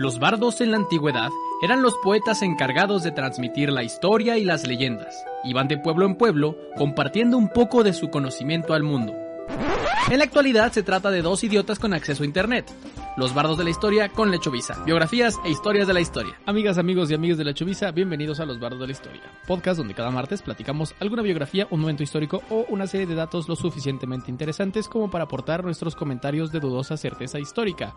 Los bardos en la antigüedad eran los poetas encargados de transmitir la historia y las leyendas. Iban de pueblo en pueblo compartiendo un poco de su conocimiento al mundo. En la actualidad se trata de dos idiotas con acceso a internet. Los bardos de la historia con Lechovisa. Biografías e historias de la historia. Amigas, amigos y amigos de Lechovisa, bienvenidos a Los bardos de la historia. Podcast donde cada martes platicamos alguna biografía, un momento histórico o una serie de datos lo suficientemente interesantes como para aportar nuestros comentarios de dudosa certeza histórica.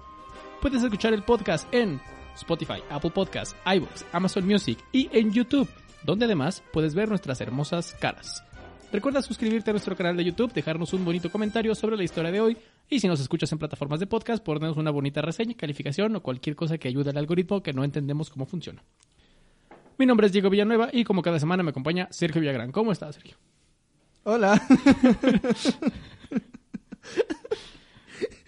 Puedes escuchar el podcast en Spotify, Apple Podcasts, iVoox, Amazon Music y en YouTube, donde además puedes ver nuestras hermosas caras. Recuerda suscribirte a nuestro canal de YouTube, dejarnos un bonito comentario sobre la historia de hoy y si nos escuchas en plataformas de podcast, ponernos una bonita reseña, calificación o cualquier cosa que ayude al algoritmo que no entendemos cómo funciona. Mi nombre es Diego Villanueva y como cada semana me acompaña Sergio Villagrán. ¿Cómo estás, Sergio? Hola.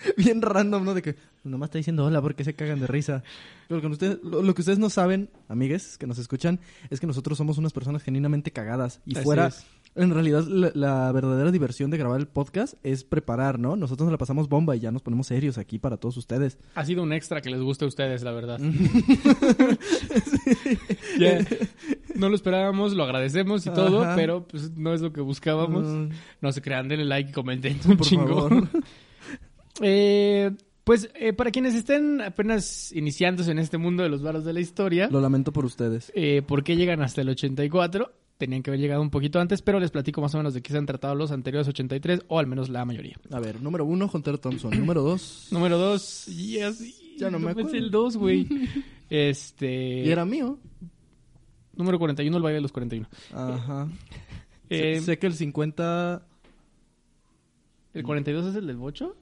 Bien random, ¿no? De que nomás está diciendo hola porque se cagan de risa. Lo que, ustedes, lo, lo que ustedes no saben, amigues, que nos escuchan, es que nosotros somos unas personas genuinamente cagadas. Y Así fuera, es. en realidad, la, la verdadera diversión de grabar el podcast es preparar, ¿no? Nosotros nos la pasamos bomba y ya nos ponemos serios aquí para todos ustedes. Ha sido un extra que les guste a ustedes, la verdad. No lo esperábamos, lo agradecemos y todo, pero pues no es lo que buscábamos. Mm. No se crean, denle like y comenten un Por chingo. favor. Eh, pues eh, para quienes estén apenas iniciándose en este mundo de los barros de la historia, Lo lamento por ustedes. eh, ¿por qué llegan hasta el 84? Tenían que haber llegado un poquito antes, pero les platico más o menos de qué se han tratado los anteriores 83, o al menos la mayoría. A ver, número uno, Hunter Thompson. número dos, Número 2, yes, Ya no me es acuerdo. el 2, güey. Este. y era mío. Número 41, el baile de los 41. Ajá. Eh, sé, sé que el 50... ¿El 42 es el del bocho?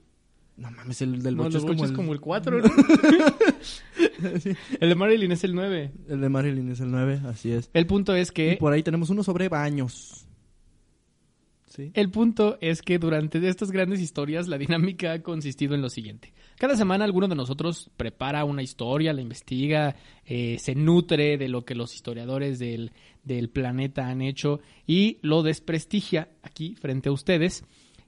No mames, el del no, bocho es como el... como el 4, ¿no? el de Marilyn es el 9. El de Marilyn es el 9, así es. El punto es Y que por ahí tenemos uno sobre baños. ¿Sí? El punto es que durante estas grandes historias la dinámica ha consistido en lo siguiente. Cada semana alguno de nosotros prepara una historia, la investiga, eh, se nutre de lo que los historiadores del, del planeta han hecho y lo desprestigia aquí frente a ustedes.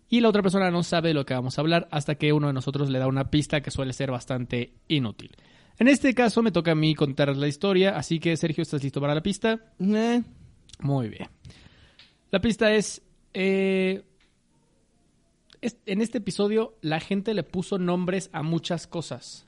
Y la otra persona no sabe de lo que vamos a hablar hasta que uno de nosotros le da una pista que suele ser bastante inútil. En este caso me toca a mí contar la historia, así que Sergio, ¿estás listo para la pista? Eh, Muy bien. La pista es, eh, es- En este episodio la gente le puso nombres a muchas cosas.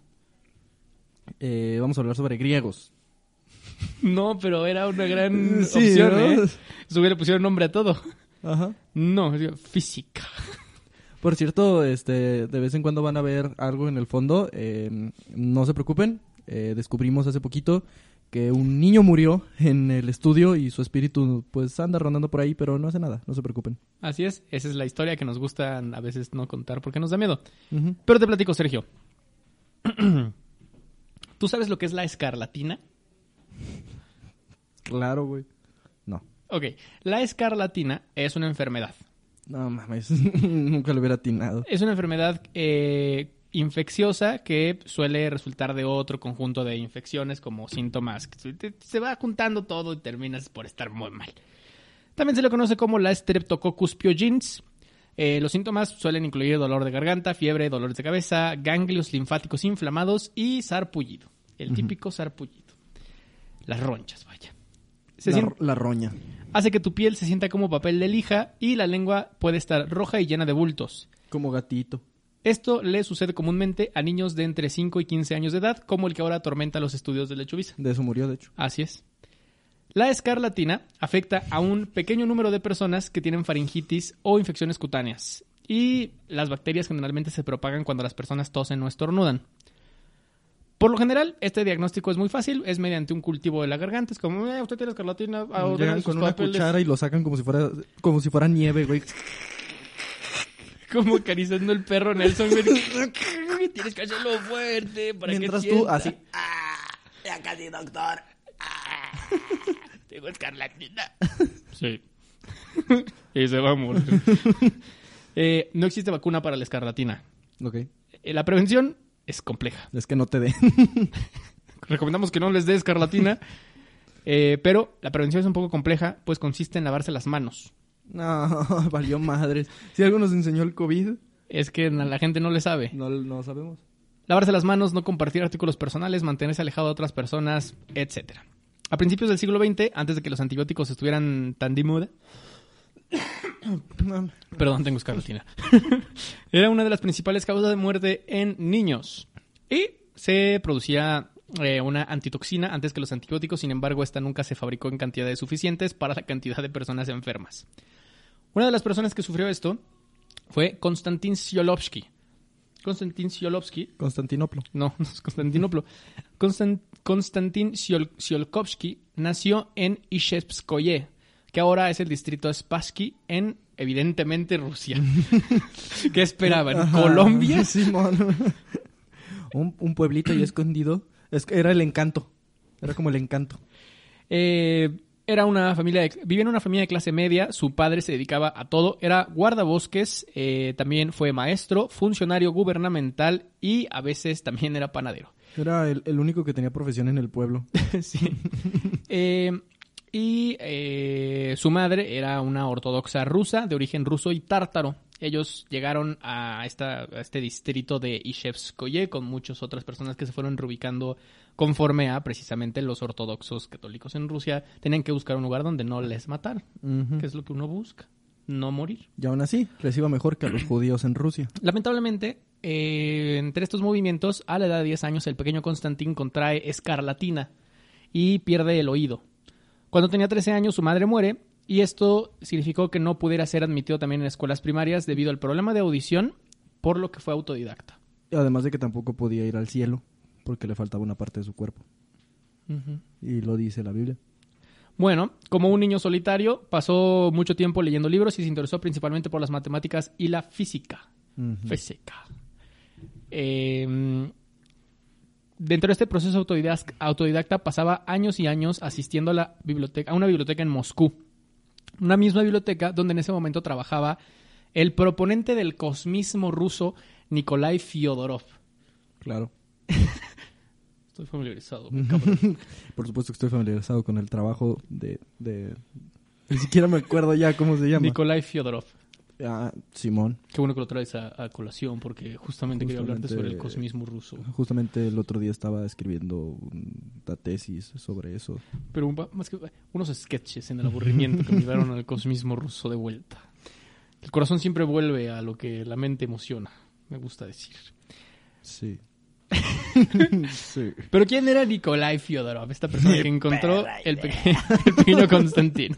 eh, vamos a hablar sobre griegos. No, pero era una gran Sí, opción, ¿no? ¿eh? Eso le pusieron nombre a todo. Ajá. No, física. Por cierto, este, de vez en cuando van a ver algo en el fondo. eh, no se preocupen. eh, descubrimos hace poquito que un niño murió en el estudio y su espíritu pues anda rondando por ahí, pero no hace nada. No se preocupen. Así es, esa es la historia que nos gusta a veces no contar porque nos da miedo. Pero te platico, Sergio. ¿Tú sabes lo que es la escarlatina? Claro, güey. Ok, la escarlatina es una enfermedad. No mames. Nunca lo hubiera atinado. Es una enfermedad eh, infecciosa que suele resultar de otro conjunto de infecciones como síntomas. Se va juntando todo y terminas por estar muy mal. También se le conoce como la Streptococcus pyogenes. Eh, los síntomas suelen incluir dolor de garganta, fiebre, dolores de cabeza, ganglios linfáticos inflamados y sarpullido. El típico sarpullido. Las ronchas, vaya. Se La, sien- la roña. hace que tu piel se sienta como papel de lija y la lengua puede estar roja y llena de bultos. Como gatito. Esto le sucede comúnmente a niños de entre 5 y 15 años de edad, como el que ahora atormenta los estudios de Lechuvisa. De eso murió, de hecho. Así es. La escarlatina afecta a un pequeño número de personas que tienen faringitis o infecciones cutáneas. Y las bacterias generalmente se propagan cuando las personas tosen o estornudan. Por lo general, este diagnóstico es muy fácil, es mediante un cultivo de la garganta, es como, eh, usted tiene escarlatina, ahora Llegan con una papeles". cuchara y lo sacan como si fuera como si fuera nieve, güey. como acariciando el perro Nelson, güey. tienes que hacerlo fuerte para Mientras que tú, sienta. así. Ah, ya casi, doctor. Ah, tengo escarlatina. Sí. y se va a morir. Eh, no existe vacuna para la escarlatina. Ok. Eh, la prevención es compleja. Es que no te dé. Recomendamos que no les dé escarlatina. eh, pero la prevención es un poco compleja, pues consiste en lavarse las manos. no, valió madres. Si algo nos enseñó el COVID, Es que la gente no le sabe. no, no sabemos. Lavarse las manos, no compartir artículos personales, mantenerse alejado de otras personas, etc. A principios del siglo XX, antes de que los antibióticos estuvieran tan de moda, perdón, tengo escarlatina, era una de las principales causas de muerte en niños. Y se producía eh, una antitoxina antes que los antibióticos, sin embargo, esta nunca se fabricó en cantidades suficientes para la cantidad de personas enfermas. Una de las personas que sufrió esto fue Konstantin Siolovsky. Konstantin Siolovsky Constantinoplo. no, no es Constantinoplo. Konstan- Konstantin Siol- nació en Ishevskoye, que ahora es el distrito Spassky en, evidentemente, Rusia. ¿Qué esperaban? Ajá, ¿Colombia? Simón. un, un pueblito ahí escondido. Es, era el encanto. Era como el encanto. Eh, era una familia, de- vivía en una familia de clase media, su padre se dedicaba a todo, era guardabosques, eh, también fue maestro, funcionario gubernamental y a veces también era panadero. Era el, el único que tenía profesión en el pueblo. sí. Eh, y eh, su madre era una ortodoxa rusa de origen ruso y tártaro. Ellos llegaron a, esta, a este distrito de Ishevskoye con muchas otras personas que se fueron reubicando conforme a precisamente los ortodoxos católicos en Rusia. Tenían que buscar un lugar donde no les mataran, Ujú. que es lo que uno busca, no morir. Y aún así, reciba mejor que a los judíos en Rusia. Lamentablemente, eh, entre estos movimientos, a la edad de 10 años, el pequeño Constantín contrae escarlatina y pierde el oído. Cuando tenía 13 años, su madre muere y esto significó que no pudiera ser admitido también en escuelas primarias debido al problema de audición, por lo que fue autodidacta. Además de que tampoco podía ir al cielo porque le faltaba una parte de su cuerpo. Y lo dice la Biblia. Bueno, como un niño solitario, pasó mucho tiempo leyendo libros y se interesó principalmente por las matemáticas y la física. Física. Eh, dentro de este proceso autodidac- autodidacta pasaba años y años asistiendo a la biblioteca, a una biblioteca en Moscú. Una misma biblioteca donde en ese momento trabajaba el proponente del cosmismo ruso Nikolai Fyodorov. Claro. Estoy familiarizado. Por supuesto que estoy familiarizado con el trabajo de... de... Ni siquiera me acuerdo ya cómo se llama. Nikolai Fyodorov. Ah, Simón. Qué bueno que lo traes a, a colación porque justamente, quería hablarte sobre el cosmismo ruso. Justamente el otro día estaba escribiendo una tesis sobre eso. Pero más que unos sketches en el aburrimiento que me llevaron al cosmismo ruso de vuelta. El corazón siempre vuelve a lo que la mente emociona, me gusta decir. Sí. sí. Pero ¿quién era Nikolai Fyodorov? Esta persona que encontró el, peque- el pequeño Constantín.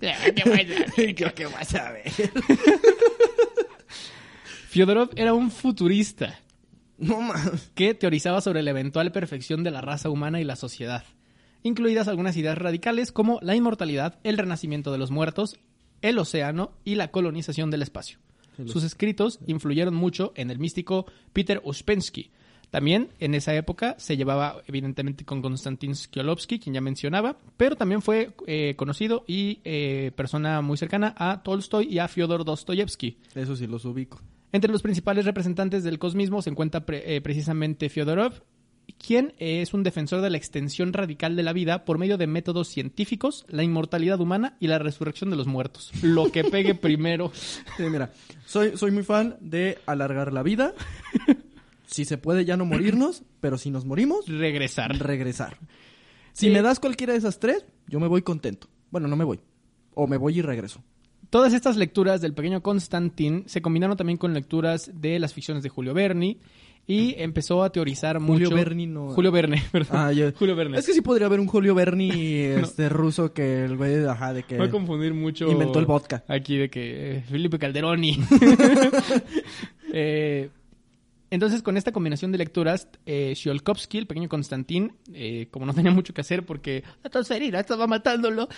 Que vas a ver. Fyodorov era un futurista No más. que teorizaba sobre la eventual perfección de la raza humana y la sociedad, incluidas algunas ideas radicales como la inmortalidad, el renacimiento de los muertos, el océano y la colonización del espacio. Sus escritos influyeron mucho en el místico Peter Uspensky. También en esa época se llevaba evidentemente con Konstantin Skiolowski, quien ya mencionaba, pero también fue eh, conocido y eh, persona muy cercana a Tolstoy y a Fyodor Dostoyevsky. Eso sí los ubico. Entre los principales representantes del cosmismo se encuentra pre- eh, precisamente Fyodorov, quien es un defensor de la extensión radical de la vida por medio de métodos científicos, la inmortalidad humana y la resurrección de los muertos. Lo que pegue primero. Sí, mira, soy, soy muy fan de alargar la vida. Si se puede ya no morirnos, pero si nos morimos, Regresar. regresar. Si Sí. me das cualquiera de esas tres, yo me voy contento. Bueno, no me voy. O me voy y regreso. Todas estas lecturas del pequeño Constantin se combinaron también con lecturas de las ficciones de Julio Verne y empezó a teorizar Julio mucho. Verne no- Julio Verne, perdón. Ah, ya. Julio Verne. Es que sí podría haber un Julio Berni este, ruso que el güey, ajá, de que... Voy a confundir mucho. Inventó el vodka. Aquí de que eh, Felipe Calderoni. Eh, entonces, con esta combinación de lecturas, eh, Tsiolkovsky, el pequeño Constantín, eh, como no tenía mucho que hacer porque la tonserina estaba matándolo,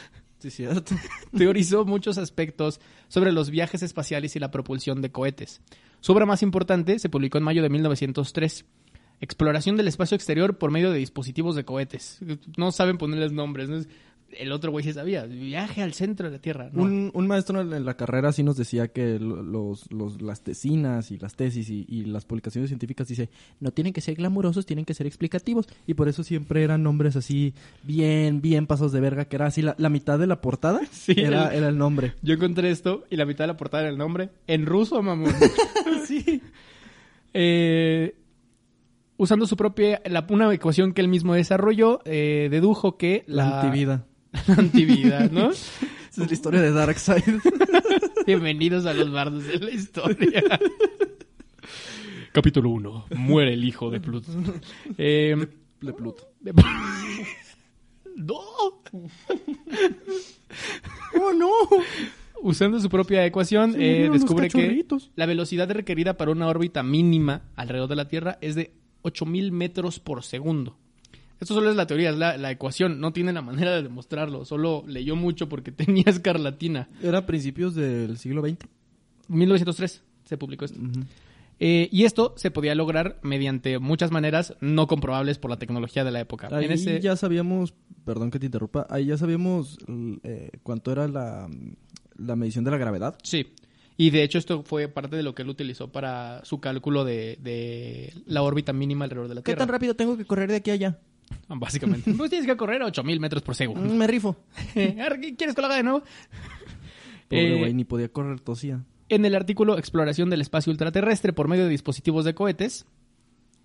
Sí, cierto. teorizó muchos aspectos sobre los viajes espaciales y la propulsión de cohetes. Su obra más importante se publicó en mayo de 1903. Exploración del espacio exterior por medio de dispositivos de cohetes. No saben ponerles nombres. ¿no? El otro güey sí sabía. Viaje al centro de la Tierra. No. Un, un maestro en la carrera sí nos decía que lo- los, los- las tesinas y las tesis y, y las publicaciones científicas dice no tienen que ser glamurosos, tienen que ser explicativos. Y por eso siempre eran nombres así bien, bien pasos de verga, que era así la, la mitad de la portada Sí, era, el- era el nombre. Yo encontré esto y la mitad de la portada era el nombre. En ruso, mamón. sí. Eh, usando su propia, la- una ecuación que él mismo desarrolló, eh, dedujo que La, la, antivida. la antivida, ¿no? Esa es la historia de Darkseid. Bienvenidos a los bardos de la historia. Capítulo 1. Muere el hijo de Pluto. Eh, de Pluto. de- ¡No! ¡Oh, no! Usando su propia ecuación, eh, descubre que la velocidad requerida para una órbita mínima alrededor de la Tierra es de 8000 metros por segundo. Esto solo es la teoría, es la, la ecuación. No tiene la manera de demostrarlo. Solo leyó mucho porque tenía escarlatina. Era a principios del siglo XX. 1903 se publicó esto. Eh, y esto se podía lograr mediante muchas maneras no comprobables por la tecnología de la época. Ahí En ese- ya sabíamos, perdón que te interrumpa, ahí ya sabíamos eh, cuánto era la, la medición de la gravedad. Sí. Y de hecho esto fue parte de lo que él utilizó para su cálculo de, de la órbita mínima alrededor de la Tierra. rápido tengo que correr de aquí a allá? Básicamente. pues tienes que correr a 8000 metros por segundo. Mm, Me rifo. ¿Quieres que lo haga de nuevo? Pobre Eh, güey, ni podía correr, tosía. En el artículo Exploración del espacio ultraterrestre por medio de dispositivos de cohetes,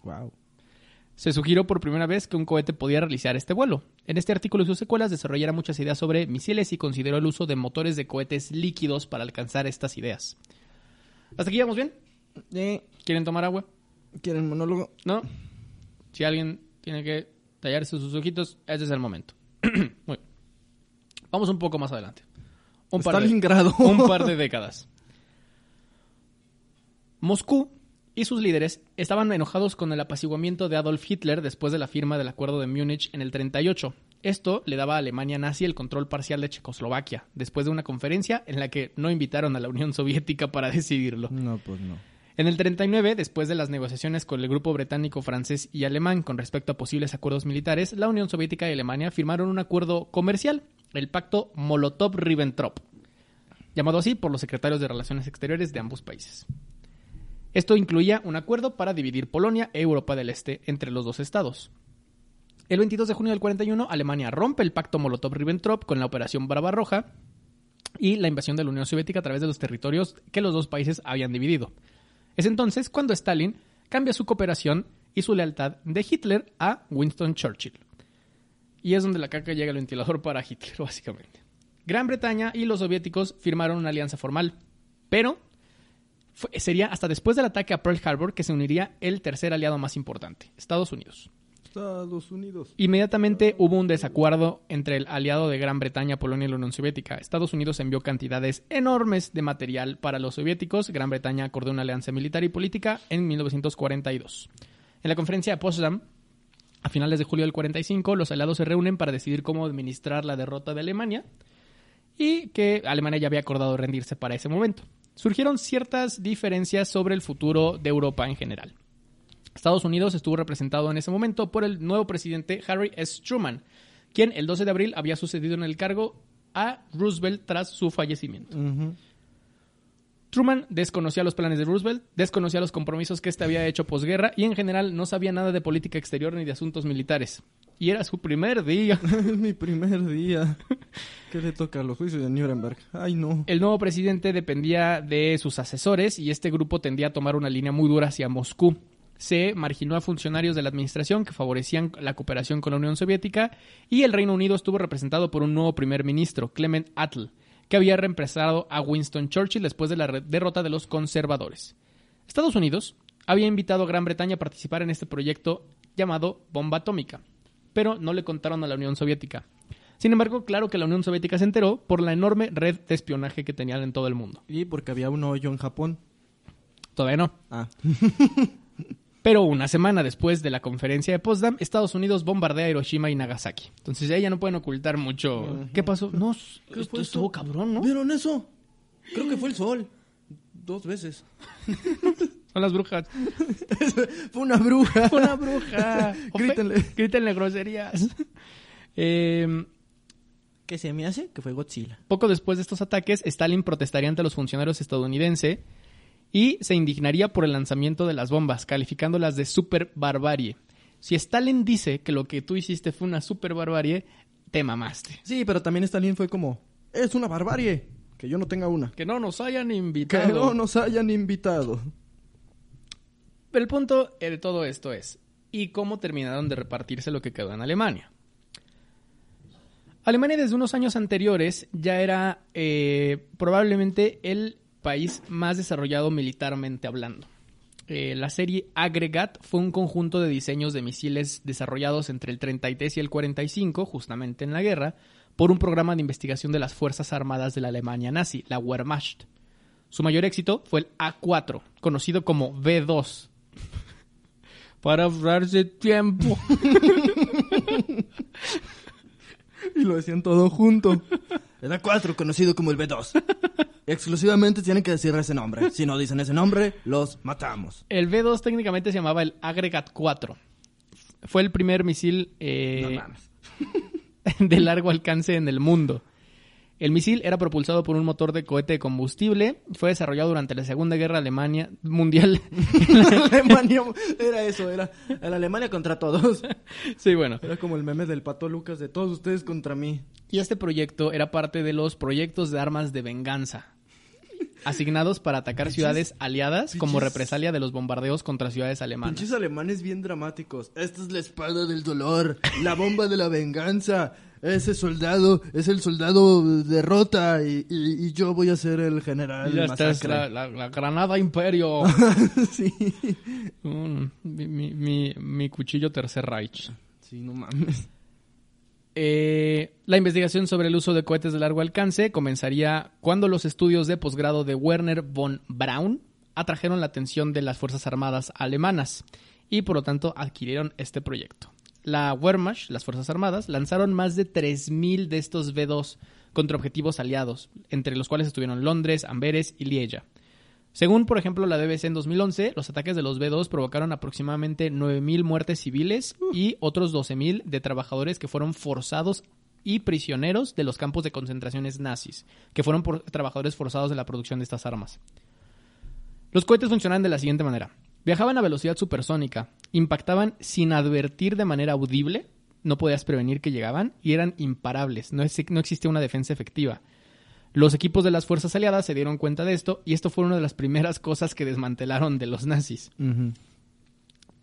Wow. se sugirió por primera vez que un cohete podía realizar este vuelo. En este artículo y sus secuelas desarrollará muchas ideas sobre misiles y consideró el uso de motores de cohetes líquidos para alcanzar estas ideas. ¿Hasta aquí vamos bien? ¿Quieren tomar agua? ¿Quieren monólogo? ¿No? Si alguien tiene que tallarse sus ojitos, ese es el momento. Muy bien. Vamos un poco más adelante. Un par, de, un par de décadas. Moscú y sus líderes estaban enojados con el apaciguamiento de Adolf Hitler después de la firma del Acuerdo de Múnich en el 38. Esto le daba a Alemania nazi el control parcial de Checoslovaquia, después de una conferencia en la que no invitaron a la Unión Soviética para decidirlo. No, pues no. En el 39, después de las negociaciones con el grupo británico, francés y alemán con respecto a posibles acuerdos militares, la Unión Soviética y Alemania firmaron un acuerdo comercial, el pacto Molotov-Ribbentrop, llamado así por los secretarios de Relaciones Exteriores de ambos países. Esto incluía un acuerdo para dividir Polonia e Europa del Este entre los dos estados. El 22 de junio del 41, Alemania rompe el pacto Molotov-Ribbentrop con la Operación Barbarroja y la invasión de la Unión Soviética a través de los territorios que los dos países habían dividido. Es entonces cuando Stalin cambia su cooperación y su lealtad de Hitler a Winston Churchill. Y es donde la caca llega al ventilador para Hitler, básicamente. Gran Bretaña y los soviéticos firmaron una alianza formal, pero sería hasta después del ataque a Pearl Harbor que se uniría el tercer aliado más importante, Estados Unidos. Estados Unidos. Inmediatamente hubo un desacuerdo entre el aliado de Gran Bretaña, Polonia y la Unión Soviética. Estados Unidos envió cantidades enormes de material para los soviéticos. Gran Bretaña acordó una alianza militar y política en 1942. En la conferencia de Potsdam, a finales de julio del 45, los aliados se reúnen para decidir cómo administrar la derrota de Alemania y que Alemania ya había acordado rendirse para ese momento. Surgieron ciertas diferencias sobre el futuro de Europa en general. Estados Unidos estuvo representado en ese momento por el nuevo presidente Harry S. Truman, quien el 12 de abril había sucedido en el cargo a Roosevelt tras su fallecimiento. Truman desconocía los planes de Roosevelt, desconocía los compromisos que éste había hecho posguerra y en general no sabía nada de política exterior ni de asuntos militares. Y era su primer día. es mi primer día. ¿Qué le toca a los juicios de Nuremberg? Ay, no. El nuevo presidente dependía de sus asesores y este grupo tendía a tomar una línea muy dura hacia Moscú. Se marginó a funcionarios de la administración que favorecían la cooperación con la Unión Soviética y el Reino Unido estuvo representado por un nuevo primer ministro, Clement Attlee, que había reemplazado a Winston Churchill después de la derrota de los conservadores. Estados Unidos había invitado a Gran Bretaña a participar en este proyecto llamado bomba atómica, pero no le contaron a la Unión Soviética. Sin embargo, claro que la Unión Soviética se enteró por la enorme red de espionaje que tenían en todo el mundo. Y porque había un hoyo en Japón. Todavía no. Ah. Pero una semana después de la conferencia de Potsdam, Estados Unidos bombardea Hiroshima y Nagasaki. Entonces ahí ya no pueden ocultar mucho. ¿Qué pasó? No, ¿Qué esto fue estuvo cabrón, ¿no? ¿Vieron eso? Creo que fue el sol. Dos veces. Son las brujas. fue una bruja. Una bruja. Grítenle. Grítenle groserías. Eh, ¿Qué se me hace? Que fue Godzilla. Poco después de estos ataques, Stalin protestaría ante los funcionarios estadounidenses y se indignaría por el lanzamiento de las bombas, calificándolas de super barbarie. Si Stalin dice que lo que tú hiciste fue una super barbarie, te mamaste. Sí, pero también Stalin fue como, es una barbarie que yo no tenga una. Que no nos hayan Que invitado. no nos hayan invitado. Pero el punto de todo esto es, ¿y cómo terminaron de repartirse lo que quedó en Alemania? Alemania desde unos años anteriores ya era eh, probablemente el país más desarrollado militarmente hablando. Eh, la serie Aggregat fue un conjunto de diseños de misiles desarrollados entre el 33 y el 45, justamente en la guerra, por un programa de investigación de las Fuerzas Armadas de la Alemania nazi, la Wehrmacht. Su mayor éxito fue el A4, conocido como V2. Para ahorrarse tiempo. Y lo decían todo junto. Era 4, conocido como el B2. Exclusivamente tienen que decir ese nombre. Si no dicen ese nombre, los matamos. El V2 técnicamente se llamaba el Aggregat 4. Fue el primer misil eh, No de largo alcance en el mundo. El misil era propulsado por un motor de cohete de combustible. Fue desarrollado durante la Segunda Guerra Alemania Mundial. Alemania era eso, era la Alemania contra todos. sí, bueno. Era como el meme del pato Lucas de todos ustedes contra mí. Y este proyecto era parte de los proyectos de armas de venganza, asignados para atacar ciudades aliadas como represalia de los bombardeos contra ciudades alemanas. Pinches alemanes bien dramáticos. Esta es la espada del dolor, la bomba de la venganza. Ese soldado es el soldado derrota y, y- y yo voy a ser el general. Esta es la, la- la Granada Imperio. sí. Mm, mi, mi- mi- mi cuchillo Tercer Reich. Sí, no mames. Eh, la investigación sobre el uso de cohetes de largo alcance comenzaría cuando los estudios de posgrado de Werner von Braun atrajeron la atención de las Fuerzas Armadas alemanas y por lo tanto adquirieron este proyecto. La Wehrmacht, las Fuerzas Armadas, lanzaron más de 3.000 de estos V2 contra objetivos aliados, entre los cuales estuvieron Londres, Amberes y Lieja. Según, por ejemplo, la BBC en 2011, los ataques de los B-2 provocaron aproximadamente 9.000 muertes civiles y otros 12.000 de trabajadores que fueron forzados y prisioneros de los campos de concentraciones nazis, que fueron por trabajadores forzados de la producción de estas armas. Los cohetes funcionaban de la siguiente manera. Viajaban a velocidad supersónica, impactaban sin advertir de manera audible, no podías prevenir que llegaban, y eran imparables, no, es- no existía una defensa efectiva. Los equipos de las fuerzas aliadas se dieron cuenta de esto y esto fue una de las primeras cosas que desmantelaron de los nazis.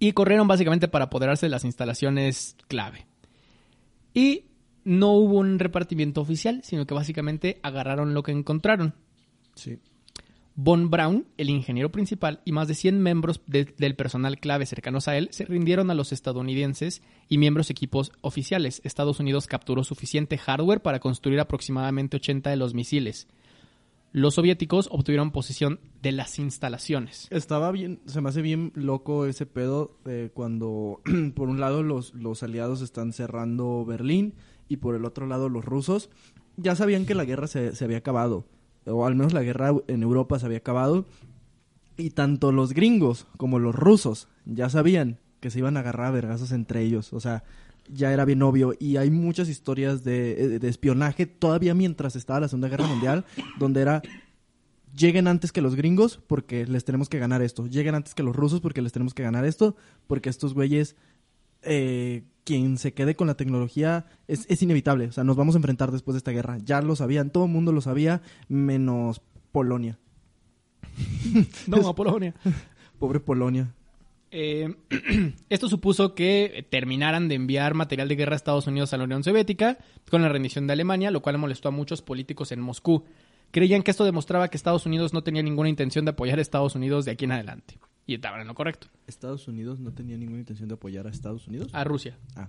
Y corrieron básicamente para apoderarse de las instalaciones clave. Y no hubo un repartimiento oficial, sino que básicamente agarraron lo que encontraron. Sí. Von Braun, el ingeniero principal, y más de 100 miembros de- del personal clave cercanos a él se rindieron a los estadounidenses y miembros equipos oficiales. Estados Unidos capturó suficiente hardware para construir aproximadamente 80 de los misiles. Los soviéticos obtuvieron posesión de las instalaciones. Estaba bien, se me hace bien loco ese pedo cuando por un lado los, los aliados están cerrando Berlín y por el otro lado los rusos ya sabían que la guerra se, se había acabado, o al menos la guerra en Europa se había acabado, y tanto los gringos como los rusos ya sabían que se iban a agarrar a entre ellos, o sea, ya era bien obvio, y hay muchas historias de, de espionaje todavía mientras estaba la Segunda Guerra Mundial, donde era lleguen antes que los gringos porque les tenemos que ganar esto. Lleguen antes que los rusos porque les tenemos que ganar esto. Porque estos güeyes, eh, quien se quede con la tecnología es, es inevitable. O sea, nos vamos a enfrentar después de esta guerra. Ya lo sabían, todo el mundo lo sabía, menos Polonia. No, a Polonia. Pobre Polonia. Eh, esto supuso que terminaran de enviar material de guerra a Estados Unidos a la Unión Soviética con la rendición de Alemania, lo cual molestó a muchos políticos en Moscú. Creían que esto demostraba que Estados Unidos no tenía ninguna intención de apoyar a Estados Unidos de aquí en adelante. Y estaban en lo correcto. Estados Unidos no tenía ninguna intención de apoyar a Estados Unidos. A Rusia. Ah,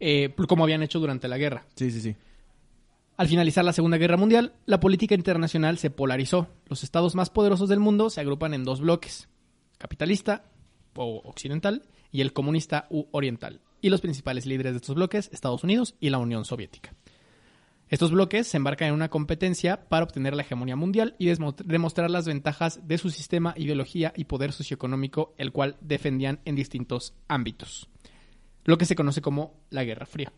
Eh, como habían hecho durante la guerra. sí, sí, sí. Al finalizar la Segunda Guerra Mundial, la política internacional se polarizó. Los estados más poderosos del mundo se agrupan en dos bloques, capitalista o occidental y el comunista u oriental. Y los principales líderes de estos bloques, Estados Unidos y la Unión Soviética. Estos bloques se embarcan en una competencia para obtener la hegemonía mundial y demostrar las ventajas de su sistema, ideología y poder socioeconómico, el cual defendían en distintos ámbitos. Lo que se conoce como la Guerra Fría.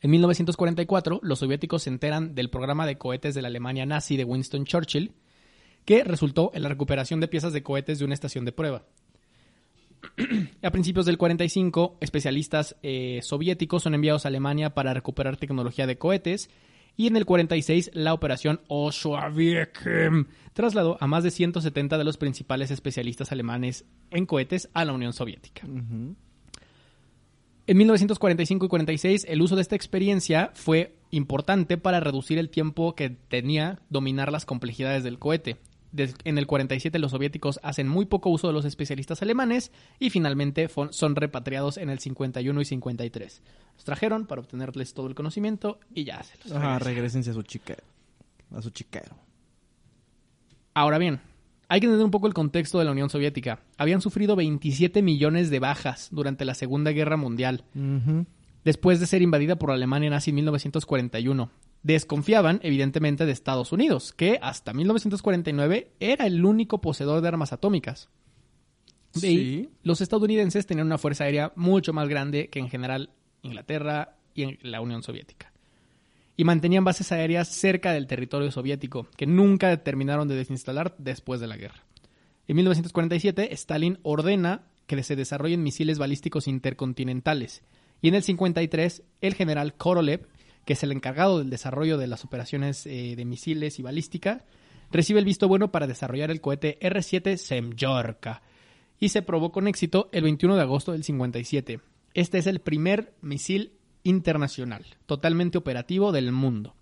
En 1944, los soviéticos se enteran del programa de cohetes de la Alemania nazi de Winston Churchill, que resultó en la recuperación de piezas de cohetes de una estación de prueba. A principios del 45, especialistas eh, soviéticos son enviados a Alemania para recuperar tecnología de cohetes y en el 46 la operación Oswiekem trasladó a más de 170 de los principales especialistas alemanes en cohetes a la Unión Soviética. En 1945 y 46, el uso de esta experiencia fue importante para reducir el tiempo que tenía dominar las complejidades del cohete. En el 47 los soviéticos hacen muy poco uso de los especialistas alemanes y finalmente son repatriados en el 51 y 53. Los trajeron para obtenerles todo el conocimiento y ya se los regresan. regresense a su chiquero. A su chiquero. Ahora bien, hay que entender un poco el contexto de la Unión Soviética. Habían sufrido 27 millones de bajas durante la Segunda Guerra Mundial. Después de ser invadida por Alemania nazi en 1941. Desconfiaban, evidentemente, de Estados Unidos, que hasta 1949 era el único poseedor de armas atómicas. Sí. los estadounidenses tenían una fuerza aérea mucho más grande que en general Inglaterra y en la Unión Soviética. Y mantenían bases aéreas cerca del territorio soviético, que nunca terminaron de desinstalar después de la guerra. En 1947, Stalin ordena que se desarrollen misiles balísticos intercontinentales. Y en el 53, el general Korolev, que es el encargado del desarrollo de las operaciones eh, de misiles y balística, recibe el visto bueno para desarrollar el cohete R-7 Semyorka. Y se probó con éxito el 21 de agosto del 57. Este es el primer misil internacional, totalmente operativo del mundo.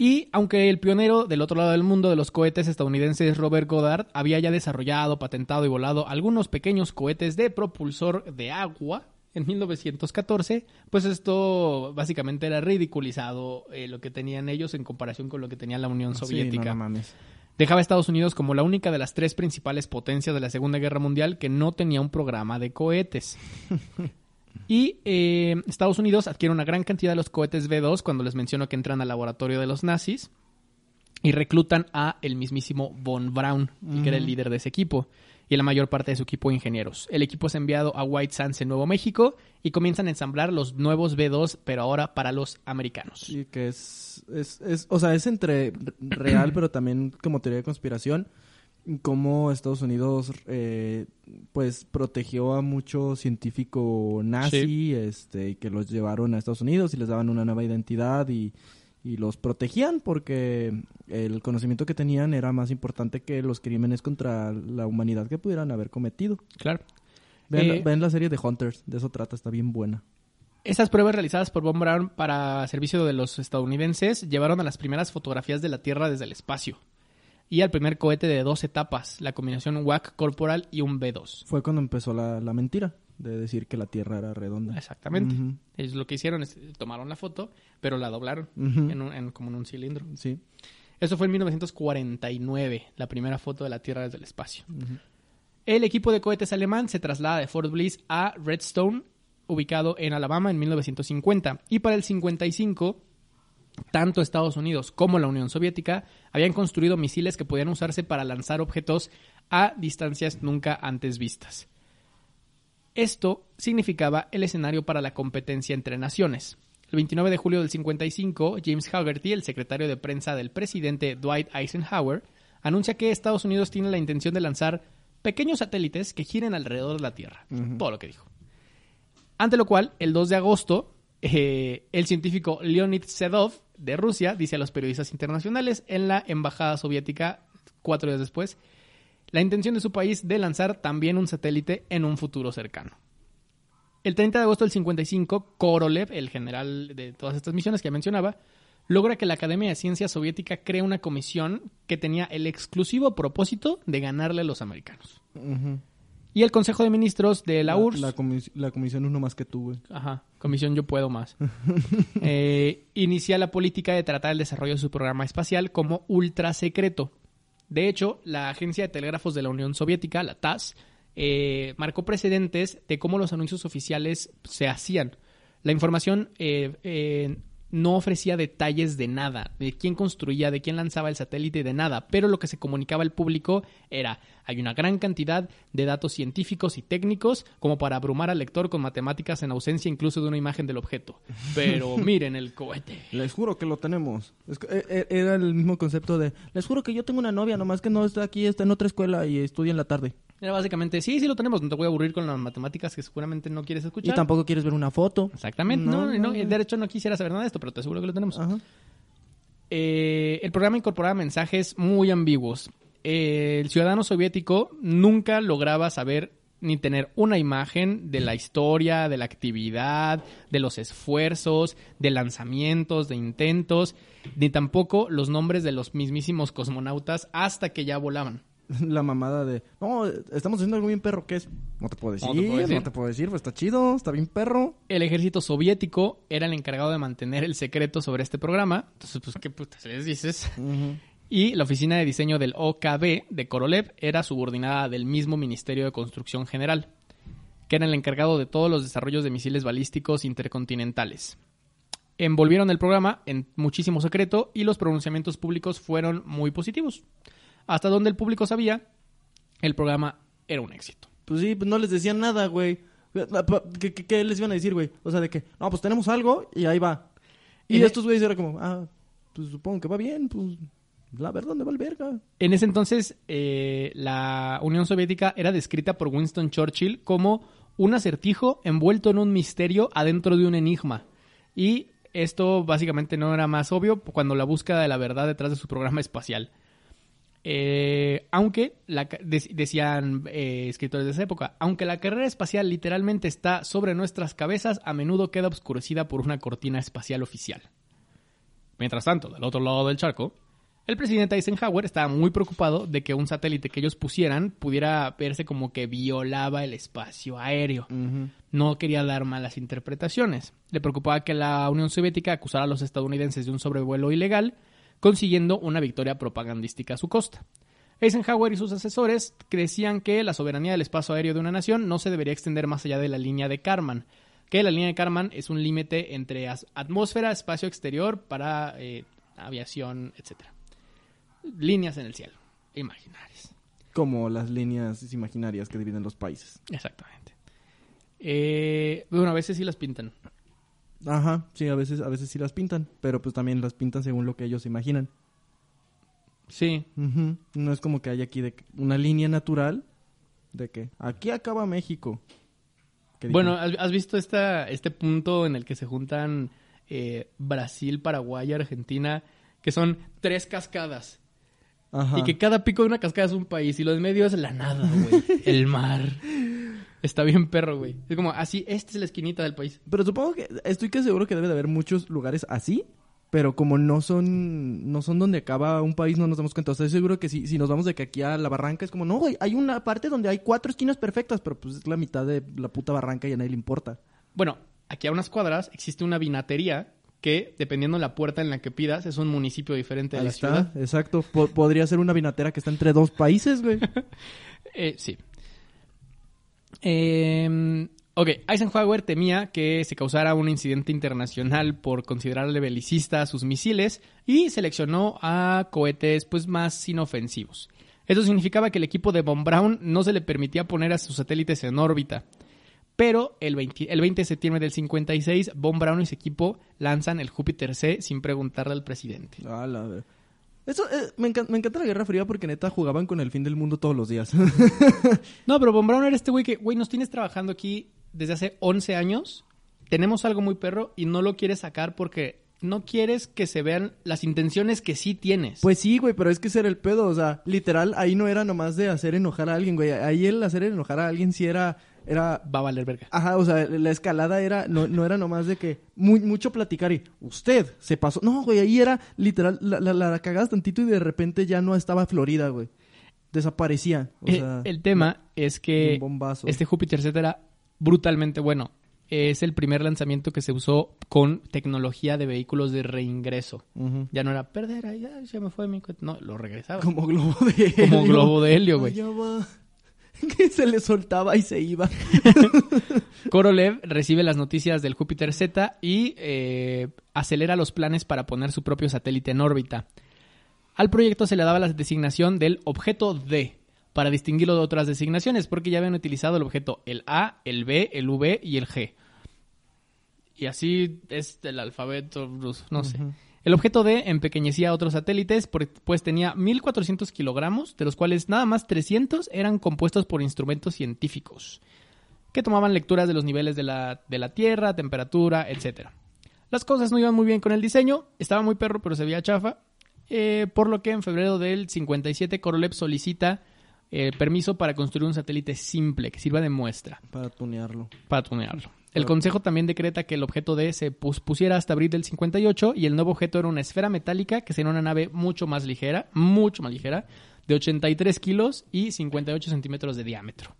Y aunque el pionero del otro lado del mundo de los cohetes estadounidenses Robert Goddard había ya desarrollado, patentado y volado algunos pequeños cohetes de propulsor de agua en 1914, pues esto básicamente era ridiculizado eh, lo que tenían ellos en comparación con lo que tenía la Unión Sí, no, Soviética. no mames. Dejaba a Estados Unidos como la única de las tres principales potencias de la Segunda Guerra Mundial que no tenía un programa de cohetes. Y eh, Estados Unidos adquiere una gran cantidad de los cohetes B-2 cuando les menciono que entran al laboratorio de los nazis y reclutan a el mismísimo Von Braun, que era el líder de ese equipo, y la mayor parte de su equipo de ingenieros. El equipo es enviado a White Sands en Nuevo México y comienzan a ensamblar los nuevos B-2, pero ahora para los americanos. Sí, que es, es, es, o sea, es entre real, pero también como teoría de conspiración, cómo Estados Unidos, eh, pues, protegió a mucho científico nazi, Sí. este, y que los llevaron a Estados Unidos y les daban una nueva identidad y, y los protegían porque el conocimiento que tenían era más importante que los crímenes contra la humanidad que pudieran haber cometido. Claro. Ven, Eh, la serie de Hunters, de eso trata, está bien buena. Esas pruebas realizadas por Von Braun para servicio de los estadounidenses llevaron a las primeras fotografías de la Tierra desde el espacio y al primer cohete de dos etapas, la combinación WAC corporal y un B-2. Fue cuando empezó la, la mentira de decir que la Tierra era redonda. Exactamente. Ujú. Ellos lo que hicieron es tomaron la foto, pero la doblaron en un- en- como en un cilindro. Sí. Eso fue en 1949, la primera foto de la Tierra desde el espacio. El equipo de cohetes alemán se traslada de Fort Bliss a Redstone, ubicado en Alabama en 1950. Y para el 55, tanto Estados Unidos como la Unión Soviética habían construido misiles que podían usarse para lanzar objetos a distancias nunca antes vistas. Esto significaba el escenario para la competencia entre naciones. El 29 de julio del 55, James Haggerty, el secretario de prensa del presidente Dwight Eisenhower, anuncia que Estados Unidos tiene la intención de lanzar pequeños satélites que giren alrededor de la Tierra. Todo lo que dijo. Ante lo cual, el 2 de agosto, eh, el científico Leonid Sedov de Rusia dice a los periodistas internacionales en la embajada soviética cuatro días después la intención de su país de lanzar también un satélite en un futuro cercano. El 30 de agosto del 55, Korolev, el general de todas estas misiones que mencionaba, logra que la Academia de Ciencias Soviética cree una comisión que tenía el exclusivo propósito de ganarle a los americanos. Y el Consejo de Ministros de la, URSS La, comis- la comisión uno más que tú, güey. Ajá, comisión Yo Puedo Más. Eh, inicia la política de tratar el desarrollo de su programa espacial como ultra secreto. De hecho, la Agencia de Telégrafos de la Unión Soviética, la TASS, eh, marcó precedentes de cómo los anuncios oficiales se hacían. La información eh, no ofrecía detalles de nada, de quién construía, de quién lanzaba el satélite, de nada, pero lo que se comunicaba al público era, hay una gran cantidad de datos científicos y técnicos como para abrumar al lector con matemáticas en ausencia incluso de una imagen del objeto. Pero miren el cohete. Les juro que lo tenemos. Es que, eh, eh, era el mismo concepto de, les juro que yo tengo una novia, nomás que no está aquí, está en otra escuela y estudia en la tarde. Era básicamente, sí, sí lo tenemos, no te voy a aburrir con las matemáticas que seguramente no quieres escuchar. Y tampoco quieres ver una foto. Exactamente, no, No, no, no, de hecho no quisiera saber nada de esto, pero te aseguro que lo tenemos. Ajá. Eh, el programa incorporaba mensajes muy ambiguos. Eh, el ciudadano soviético nunca lograba saber ni tener una imagen de la historia, de la actividad, de los esfuerzos, de lanzamientos, de intentos, ni tampoco los nombres de los mismísimos cosmonautas hasta que ya volaban. La mamada de, no, estamos haciendo algo bien perro, ¿qué es? No te puedo decir, No no te puedo decir. decir, pues está chido, está bien perro. El ejército soviético era el encargado de mantener el secreto sobre este programa. Entonces, pues, ¿qué putas les dices? Y la oficina de diseño del OKB de Korolev era subordinada del mismo Ministerio de Construcción General, que era el encargado de todos los desarrollos de misiles balísticos intercontinentales. Envolvieron el programa en muchísimo secreto y los pronunciamientos públicos fueron muy positivos. Hasta donde el público sabía, el programa era un éxito. Pues sí, pues no les decían nada, güey. ¿Qué, qué, qué les iban a decir, güey? O sea, de que, no, pues tenemos algo y ahí va. Y En- estos güeyes era como, ah, pues supongo que va bien, pues, la verdad, ¿dónde va el verga? En ese entonces, eh, la Unión Soviética era descrita por Winston Churchill como un acertijo envuelto en un misterio adentro de un enigma. Y esto básicamente no era más obvio cuando la búsqueda de la verdad detrás de su programa espacial. Eh, aunque, la decían eh, escritores de esa época, aunque la carrera espacial literalmente está sobre nuestras cabezas, a menudo queda obscurecida por una cortina espacial oficial. Mientras tanto, del otro lado del charco, el presidente Eisenhower estaba muy preocupado de que un satélite que ellos pusieran pudiera verse como que violaba el espacio aéreo. No quería dar malas interpretaciones. Le preocupaba que la Unión Soviética acusara a los estadounidenses de un sobrevuelo ilegal, consiguiendo una victoria propagandística a su costa. Eisenhower y sus asesores decían que la soberanía del espacio aéreo de una nación no se debería extender más allá de la línea de Karman, que la línea de Karman es un límite entre atmósfera, espacio exterior para eh, aviación, etcétera. Líneas en el cielo, imaginarias. Como las líneas imaginarias que dividen los países. Exactamente. Eh, bueno, a veces sí las pintan. Ajá, sí, a veces, a veces sí las pintan, pero pues también las pintan según lo que ellos imaginan. Sí. No es como que haya aquí de una línea natural de que aquí acaba México. Bueno, ¿has, visto esta, este punto en el que se juntan eh, Brasil, Paraguay y Argentina? Que son tres cascadas. Ajá. Y que cada pico de una cascada es un país. Y lo de medio es la nada, güey. El mar. Está bien perro, güey. Es como, así, esta es la esquinita del país. Pero supongo que estoy que seguro que debe de haber muchos lugares así, pero como no son no son donde acaba un país, no nos damos cuenta. Estoy seguro que si, si nos vamos de que aquí a la barranca es como, no, güey, hay una parte donde hay cuatro esquinas perfectas, pero pues es la mitad de la puta barranca y a nadie le importa. Bueno, aquí a unas cuadras existe una vinatería que, dependiendo de la puerta en la que pidas, es un municipio diferente de Ahí la está, ciudad. exacto. Po- podría ser una vinatera que está entre dos países, güey. Eh, sí. Eh, ok, Eisenhower temía que se causara un incidente internacional por considerarle belicista a sus misiles y seleccionó a cohetes pues más inofensivos. Eso significaba que el equipo de Von Braun no se le permitía poner a sus satélites en órbita. Pero el 20, el 20 de septiembre del 56, Von Braun y su equipo lanzan el Júpiter C sin preguntarle al presidente. Eso, eh, me, encan- me encanta la Guerra Fría porque neta jugaban con el fin del mundo todos los días. No, pero Von Braun era este güey que, güey, nos tienes trabajando aquí desde hace 11 años. Tenemos algo muy perro y no lo quieres sacar porque no quieres que se vean las intenciones que sí tienes. Pues sí, güey, pero es que ese era el pedo, o sea, literal, ahí no era nomás de hacer enojar a alguien, güey. Ahí el hacer enojar a alguien sí era, era, va a valer verga. ajá, o sea, la escalada era, no, no era nomás de que muy, mucho platicar y usted se pasó. No, güey, ahí era literal, la, la, la cagabas tantito y de repente ya no estaba Florida, güey. Desaparecía, o El- sea. el tema es que este Júpiter Z era brutalmente bueno. es el primer lanzamiento que se usó con tecnología de vehículos de reingreso. Ya no era perder, ahí ya se me fue mi. No, lo regresaba. Como globo de Como helio. globo de helio, güey. Que se le soltaba y se iba. Korolev recibe las noticias del Júpiter Z y eh, acelera los planes para poner su propio satélite en órbita. Al proyecto se le daba la designación del objeto D para distinguirlo de otras designaciones, porque ya habían utilizado el objeto el A, el B, el V y el G. Y así es el alfabeto ruso, no sé. El objeto D empequeñecía a otros satélites, pues tenía 1.400 kilogramos, de los cuales nada más 300 eran compuestos por instrumentos científicos que tomaban lecturas de los niveles de la, de la Tierra, temperatura, etc. Las cosas no iban muy bien con el diseño, estaba muy perro, pero se veía chafa, eh, por lo que en febrero del 57 Korolev solicita eh, permiso para construir un satélite simple que sirva de muestra Para tunearlo. para tunearlo. El consejo también decreta que el objeto D se pus- pusiera hasta abril del 58 y el nuevo objeto era una esfera metálica que sería una nave mucho más ligera, mucho más ligera, de 83 kilos y 58 centímetros de diámetro.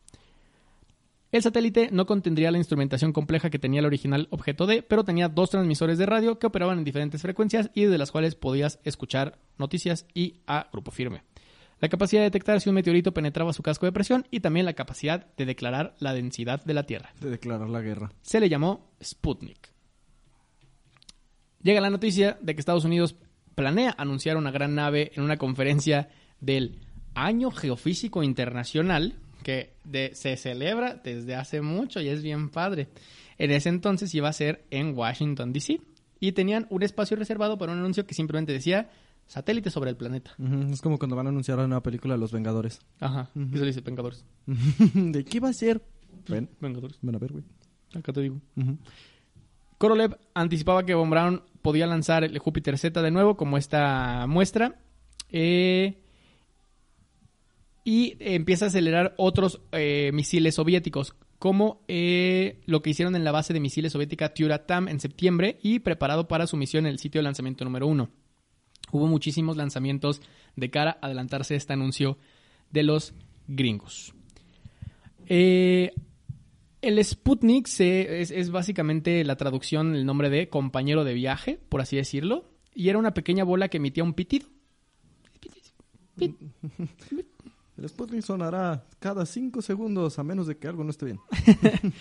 El satélite no contendría la instrumentación compleja que tenía el original objeto D, pero tenía dos transmisores de radio que operaban en diferentes frecuencias y de las cuales podías escuchar noticias y a grupo firme. La capacidad de detectar si un meteorito penetraba su casco de presión y también la capacidad de declarar la densidad de la Tierra De declarar la guerra. se le llamó Sputnik. Llega la noticia de que Estados Unidos planea anunciar una gran nave en una conferencia del Año Geofísico Internacional que de- se celebra desde hace mucho y es bien padre. En ese entonces iba a ser en Washington, D.C. Y tenían un espacio reservado para un anuncio que simplemente decía satélite sobre el planeta. Es como cuando van a anunciar una película de Los Vengadores. Ajá. Eso dice Vengadores. ¿De qué va a ser? Ven, Vengadores. ven a ver, güey. Acá te digo. Korolev anticipaba que Von Braun podía lanzar el Júpiter Z de nuevo, como esta muestra. eh, y empieza a acelerar otros eh, misiles soviéticos, como eh, lo que hicieron en la base de misiles soviética Tyuratam en septiembre y preparado para su misión en el sitio de lanzamiento número uno. Hubo muchísimos lanzamientos de cara a adelantarse este anuncio de los gringos. Eh, el Sputnik se- es, es básicamente la traducción, el nombre de compañero de viaje, por así decirlo, y era una pequeña bola que emitía un pitido. El Sputnik sonará cada cinco segundos a menos de que algo no esté bien.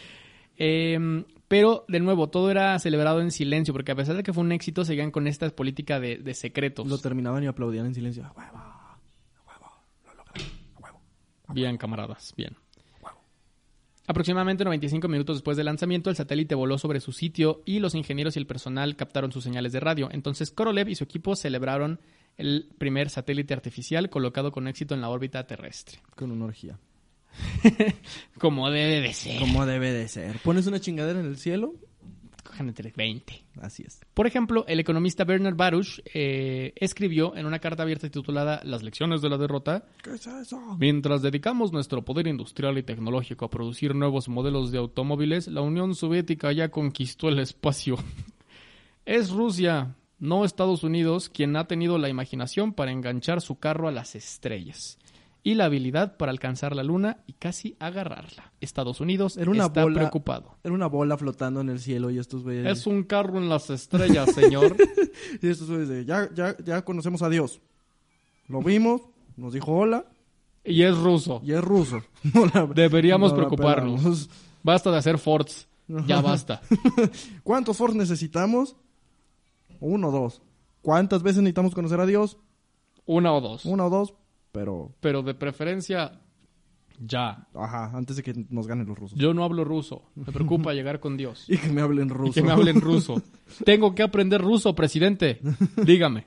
Eh, pero, de nuevo, todo era celebrado en silencio, porque a pesar de que fue un éxito, seguían con esta política de, de secretos. Lo terminaban y aplaudían en silencio. ¡A huevo! Bien, camaradas, bien. Aproximadamente 95 minutos después del lanzamiento, el satélite voló sobre su sitio y los ingenieros y el personal captaron sus señales de radio. Entonces, Korolev y su equipo celebraron el primer satélite artificial colocado con éxito en la órbita terrestre. Con una orgía. Como debe de ser. Como debe de ser. Pones una chingadera en el cielo. Cojan entre 20. Así es. Por ejemplo, el economista Bernard Baruch eh, escribió en una carta abierta titulada Las lecciones de la derrota ¿Qué es eso? Mientras dedicamos nuestro poder industrial y tecnológico a producir nuevos modelos de automóviles, la Unión Soviética ya conquistó el espacio. Es Rusia, no Estados Unidos, quien ha tenido la imaginación para enganchar su carro a las estrellas y la habilidad para alcanzar la luna y casi agarrarla. Estados Unidos Era una está bola- preocupado. Era una bola flotando en el cielo y estos güeyes. Es un carro en las estrellas, señor. Y estos güeyes de, ya, ya, ya conocemos a Dios. Lo vimos, nos dijo hola y es ruso. y es ruso. No la- Deberíamos no preocuparnos. Basta de hacer Fords. Ya basta. ¿Cuántos Fords necesitamos? Uno o dos. ¿Cuántas veces necesitamos conocer a Dios? Una o dos. Una o dos, pero, pero de preferencia ya. ajá, antes de que nos ganen los rusos. Yo no hablo ruso. Me preocupa llegar con Dios. Y que me hablen Y ruso. que me hablen ruso. Tengo que aprender ruso, presidente. Dígame.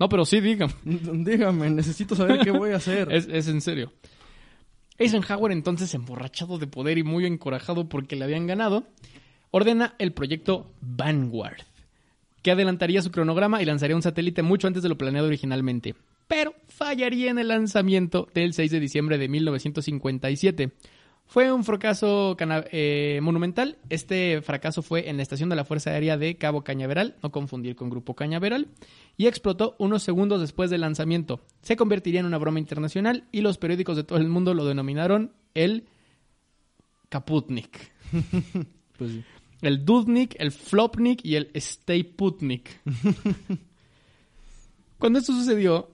No, pero sí, dígame. Dígame, necesito saber qué voy a hacer. Es, es en serio. Eisenhower, entonces emborrachado de poder y muy encorajado porque le habían ganado, ordena el proyecto Vanguard, que adelantaría su cronograma y lanzaría un satélite mucho antes de lo planeado originalmente, pero fallaría en el lanzamiento del 6 de diciembre de 1957. Fue un fracaso eh, monumental. Este fracaso fue en la estación de la Fuerza Aérea de Cabo Cañaveral, no confundir con Grupo Cañaveral, y explotó unos segundos después del lanzamiento. Se convertiría en una broma internacional y los periódicos de todo el mundo lo denominaron el Kaputnik. Pues sí. El Dudnik, el Flopnik y el Stayputnik. Cuando esto sucedió,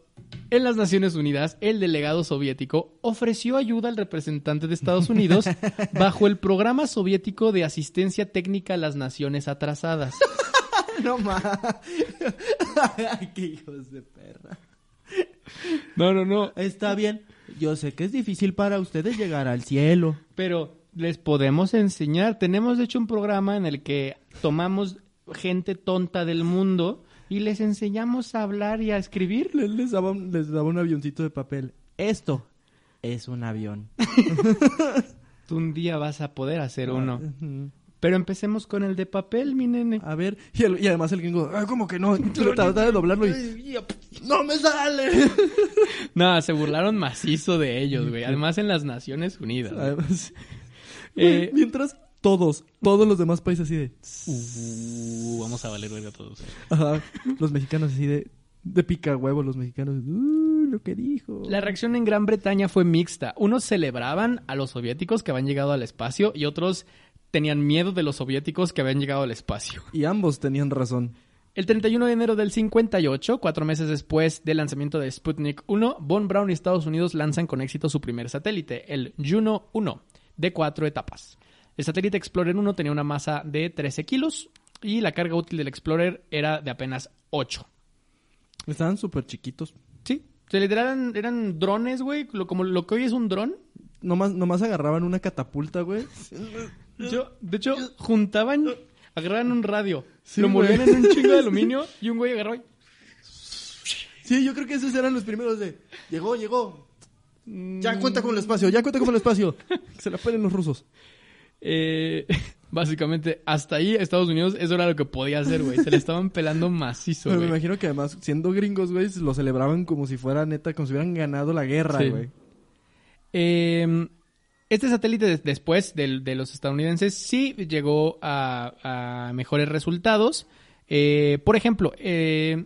en las Naciones Unidas, el delegado soviético ofreció ayuda al representante de Estados Unidos bajo el programa soviético de asistencia técnica a las naciones atrasadas. No más. Qué hijos de perra. No, no, no. Está bien. Yo sé que es difícil para ustedes llegar al cielo. Pero les podemos enseñar. Tenemos de hecho un programa en el que tomamos gente tonta del mundo y les enseñamos a hablar y a escribir. Les, les daba, un, les daba un avioncito de papel. Esto es un avión. Tú un día vas a poder hacer uno. Ujú. Pero empecemos con el de papel, mi nene. A ver, y, el- y además el gringo, "Ay, ¿cómo que no? Trataba de doblarlo y... ¡No me sale! No, se burlaron macizo de ellos, güey. Además en las Naciones Unidas. Además, Eh, mientras todos, todos los demás países así de... Uh, vamos a valer verga todos. Ajá, los mexicanos así de... De pica huevo los mexicanos. Uh, lo que dijo. La reacción en Gran Bretaña fue mixta. Unos celebraban a los soviéticos que habían llegado al espacio y otros tenían miedo de los soviéticos que habían llegado al espacio. Y ambos tenían razón. El 31 de enero del 58, cuatro meses después del lanzamiento de Sputnik 1, Von Braun y Estados Unidos lanzan con éxito su primer satélite, el Juno 1, de cuatro etapas. El satélite Explorer 1 tenía una masa de 13 kilos y la carga útil del Explorer era de apenas 8. Estaban súper chiquitos. Sí, se literal eran, eran drones, güey, lo- como lo que hoy es un dron. Nomás, nomás agarraban una catapulta, güey. Yo, de hecho, juntaban, agarraban un radio, Sí, lo movían en un chingo de aluminio y un güey agarró y... Sí, yo creo que esos eran los primeros de... Llegó, llegó. Ya cuenta con el espacio, ya cuenta con el espacio. Que se la pelen los rusos. Eh, básicamente, hasta ahí Estados Unidos, eso era lo que podía hacer, güey. Se le estaban pelando macizo, Pero me imagino que además, siendo gringos, güey, lo celebraban como si fuera neta, como si hubieran ganado la guerra, Sí. güey. Eh, este satélite des- después del- de, los estadounidenses sí llegó a, a mejores resultados. Eh, por ejemplo, eh,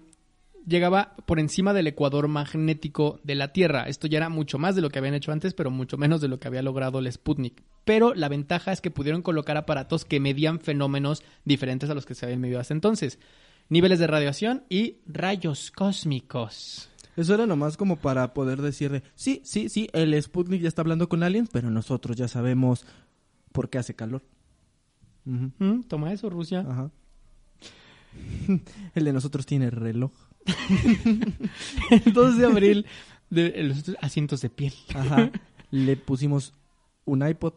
llegaba por encima del ecuador magnético de la Tierra. Esto ya era mucho más de lo que habían hecho antes, pero mucho menos de lo que había logrado el Sputnik. Pero la ventaja es que pudieron colocar aparatos que medían fenómenos diferentes a los que se habían medido hasta entonces. Niveles de radiación y rayos cósmicos. Eso era nomás como para poder decirle, sí, sí, sí, el Sputnik ya está hablando con aliens, pero nosotros ya sabemos por qué hace calor. Mm, Toma eso, Rusia. Ajá. El de nosotros tiene reloj. El 2 de abril, de los asientos de piel. Ajá. Le pusimos un iPod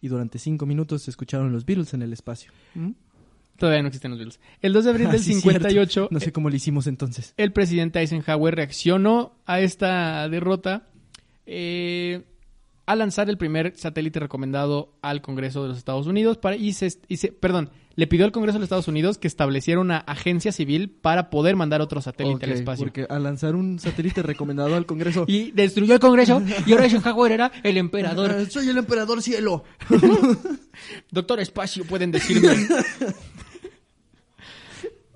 y durante cinco minutos se escucharon los Beatles en el espacio. ¿Mm? Todavía no existen los Beatles. El 2 de abril Ah, del sí, 58, cierto. No sé cómo le hicimos entonces. el presidente Eisenhower reaccionó a esta derrota eh, a lanzar el primer satélite recomendado al Congreso de los Estados Unidos para y se, y se- perdón, le pidió al Congreso de los Estados Unidos que estableciera una agencia civil para poder mandar otro satélite al espacio. Porque al lanzar un satélite recomendado al Congreso... Y destruyó el Congreso y ahora Eisenhower era el emperador. "Ah, Soy el emperador cielo. Doctor Espacio, pueden decirme.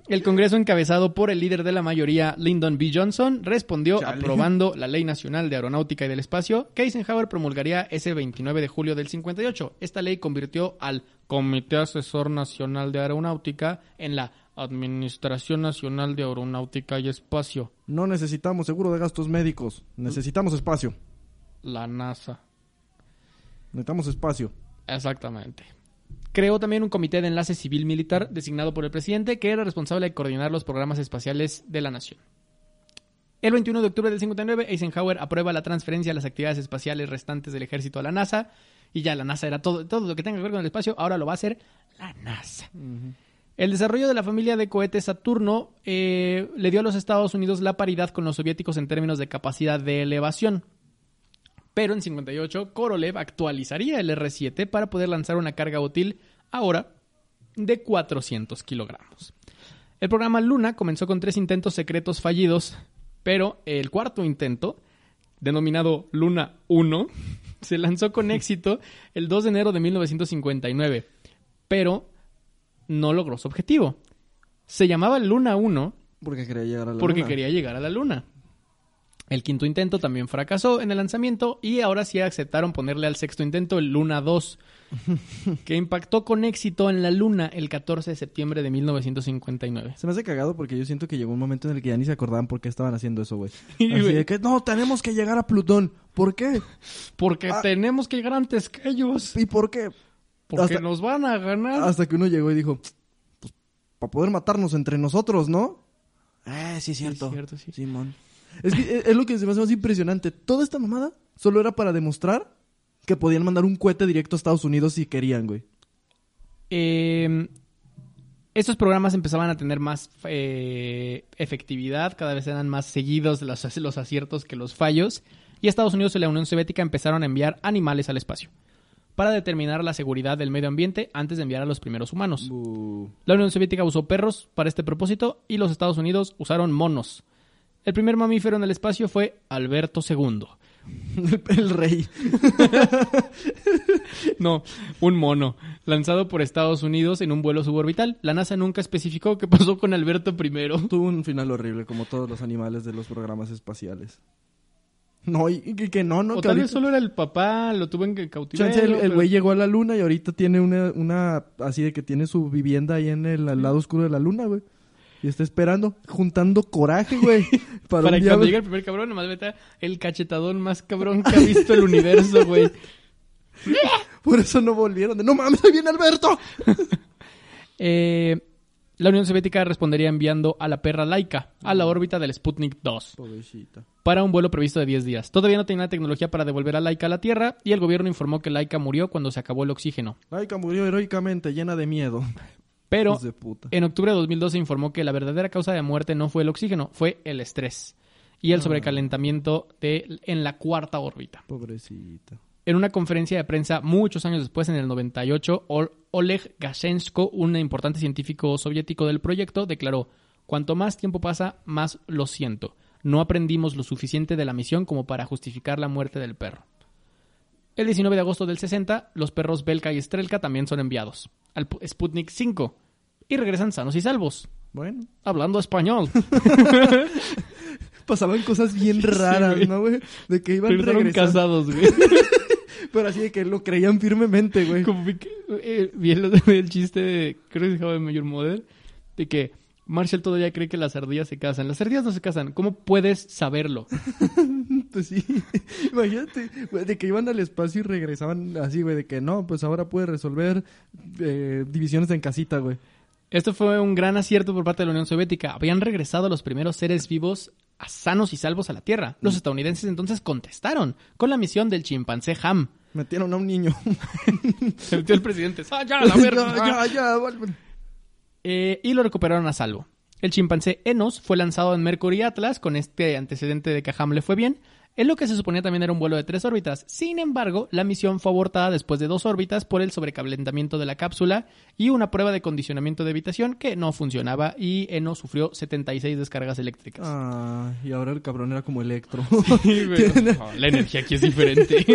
El Congreso, encabezado por el líder de la mayoría, Lyndon B. Johnson, respondió Chale. aprobando la Ley Nacional de Aeronáutica y del Espacio, que Eisenhower promulgaría ese 29 de julio del 58. Esta ley convirtió al Comité Asesor Nacional de Aeronáutica en la Administración Nacional de Aeronáutica y Espacio, No necesitamos seguro de gastos médicos. Necesitamos espacio. la NASA. Necesitamos espacio. Exactamente. Creó también un comité de enlace civil militar designado por el presidente que era responsable de coordinar los programas espaciales de la nación. El 21 de octubre del 59, Eisenhower aprueba la transferencia de las actividades espaciales restantes del ejército a la NASA. Y ya la NASA era todo, todo lo que tenga que ver con el espacio, ahora lo va a hacer la NASA. El desarrollo de la familia de cohetes Saturno eh, le dio a los Estados Unidos la paridad con los soviéticos en términos de capacidad de elevación. Pero en 58, Korolev actualizaría el R-7 para poder lanzar una carga útil ahora de 400 kilogramos. El programa Luna comenzó con tres intentos secretos fallidos, pero el cuarto intento, denominado Luna 1, se lanzó con éxito el 2 de enero de 1959, pero no logró su objetivo. Se llamaba Luna 1 Porque quería llegar a la porque luna. quería llegar a la Luna. El quinto intento también fracasó en el lanzamiento y ahora sí aceptaron ponerle al sexto intento el Luna 2, que impactó con éxito en la Luna el 14 de septiembre de 1959. Se me hace cagado porque yo siento que llegó un momento en el que ya ni se acordaban por qué estaban haciendo eso, güey. Sí, Así de que, no, tenemos que llegar a Plutón. ¿Por qué? Porque Ah. tenemos que llegar antes que ellos. ¿Y por qué? Porque hasta- nos van a ganar. Hasta que uno llegó y dijo, pues, para poder matarnos entre nosotros, ¿no? Eh, sí, es cierto. Es cierto, sí. Simón. Es que es- es lo que se me hace más impresionante. Toda esta mamada solo era para demostrar que podían mandar un cohete directo a Estados Unidos si querían, güey. Eh, estos programas empezaban a tener más eh, efectividad, cada vez eran más seguidos los, los aciertos que los fallos, y Estados Unidos y la Unión Soviética empezaron a enviar animales al espacio para determinar la seguridad del medio ambiente antes de enviar a los primeros humanos. La Unión Soviética usó perros para este propósito y los Estados Unidos usaron monos. El primer mamífero en el espacio fue Alberto II. El, rey. No, un mono, lanzado por Estados Unidos en un vuelo suborbital. La NASA nunca especificó qué pasó con Alberto I. Tuvo un final horrible, como todos los animales de los programas espaciales. No, y, y que no, no. O que tal vez solo era el papá, lo tuvo en cautiverio. Chance, el- pero- güey llegó a la luna y ahorita tiene una, una, así de que tiene su vivienda ahí en el al lado oscuro de la luna, güey. Y está esperando, juntando coraje, güey. Para, que cuando llegue el primer cabrón, nomás vete el cachetadón más cabrón que ha visto el universo, güey. Por eso no volvieron. De, no mames, ahí viene Alberto. Eh, la Unión Soviética respondería enviando a la perra Laika a la órbita del Sputnik 2 Pobrecita. para un vuelo previsto de 10 días. Todavía no tenía la tecnología para devolver a Laika a la Tierra y el gobierno informó que Laika murió cuando se acabó el oxígeno. Laika murió heroicamente, llena de miedo. Pero en octubre de 2012 informó que la verdadera causa de muerte no fue el oxígeno, fue el estrés y el Ah. sobrecalentamiento de, en la cuarta órbita. Pobrecita. En una conferencia de prensa muchos años después, en el 98, Ol- Oleg Gashensko, un importante científico soviético del proyecto, declaró, cuanto más tiempo pasa, más lo siento. No aprendimos lo suficiente de la misión como para justificar la muerte del perro. El 19 de agosto del 60, los perros Belka y Strelka también son enviados al Pu- Sputnik 5 y regresan sanos y salvos, Bueno, hablando español. pasaban cosas bien raras. ¿no, güey? De que iban regresando. casados, güey. Pero así de que lo creían firmemente, güey. Como vi, que- eh, vi el, el chiste de, creo que se llama Mayor Model, de que Marshall todavía cree que las ardillas se casan. Las ardillas no se casan. ¿Cómo puedes saberlo? Pues sí. Imagínate, güey, de que iban al espacio y regresaban así, güey, de que no, pues ahora puede resolver eh, divisiones en casita, güey. Esto fue un gran acierto por parte de la Unión Soviética. Habían regresado los primeros seres vivos a sanos y salvos a la Tierra. Los estadounidenses entonces contestaron con la misión del chimpancé Ham. Metieron a un niño. Se metió el presidente. ¡Ah, ya, la verga! ya, ya, ya. Eh, y lo recuperaron a salvo. El chimpancé Enos fue lanzado en Mercury Atlas con este antecedente de que a Ham le fue bien, en lo que se suponía también era un vuelo de tres órbitas. Sin embargo, la misión fue abortada después de dos órbitas por el sobrecalentamiento de la cápsula y una prueba de condicionamiento de habitación que no funcionaba y Enos sufrió 76 descargas eléctricas. Ah, y ahora el cabrón era como electro. Sí, la energía aquí es diferente.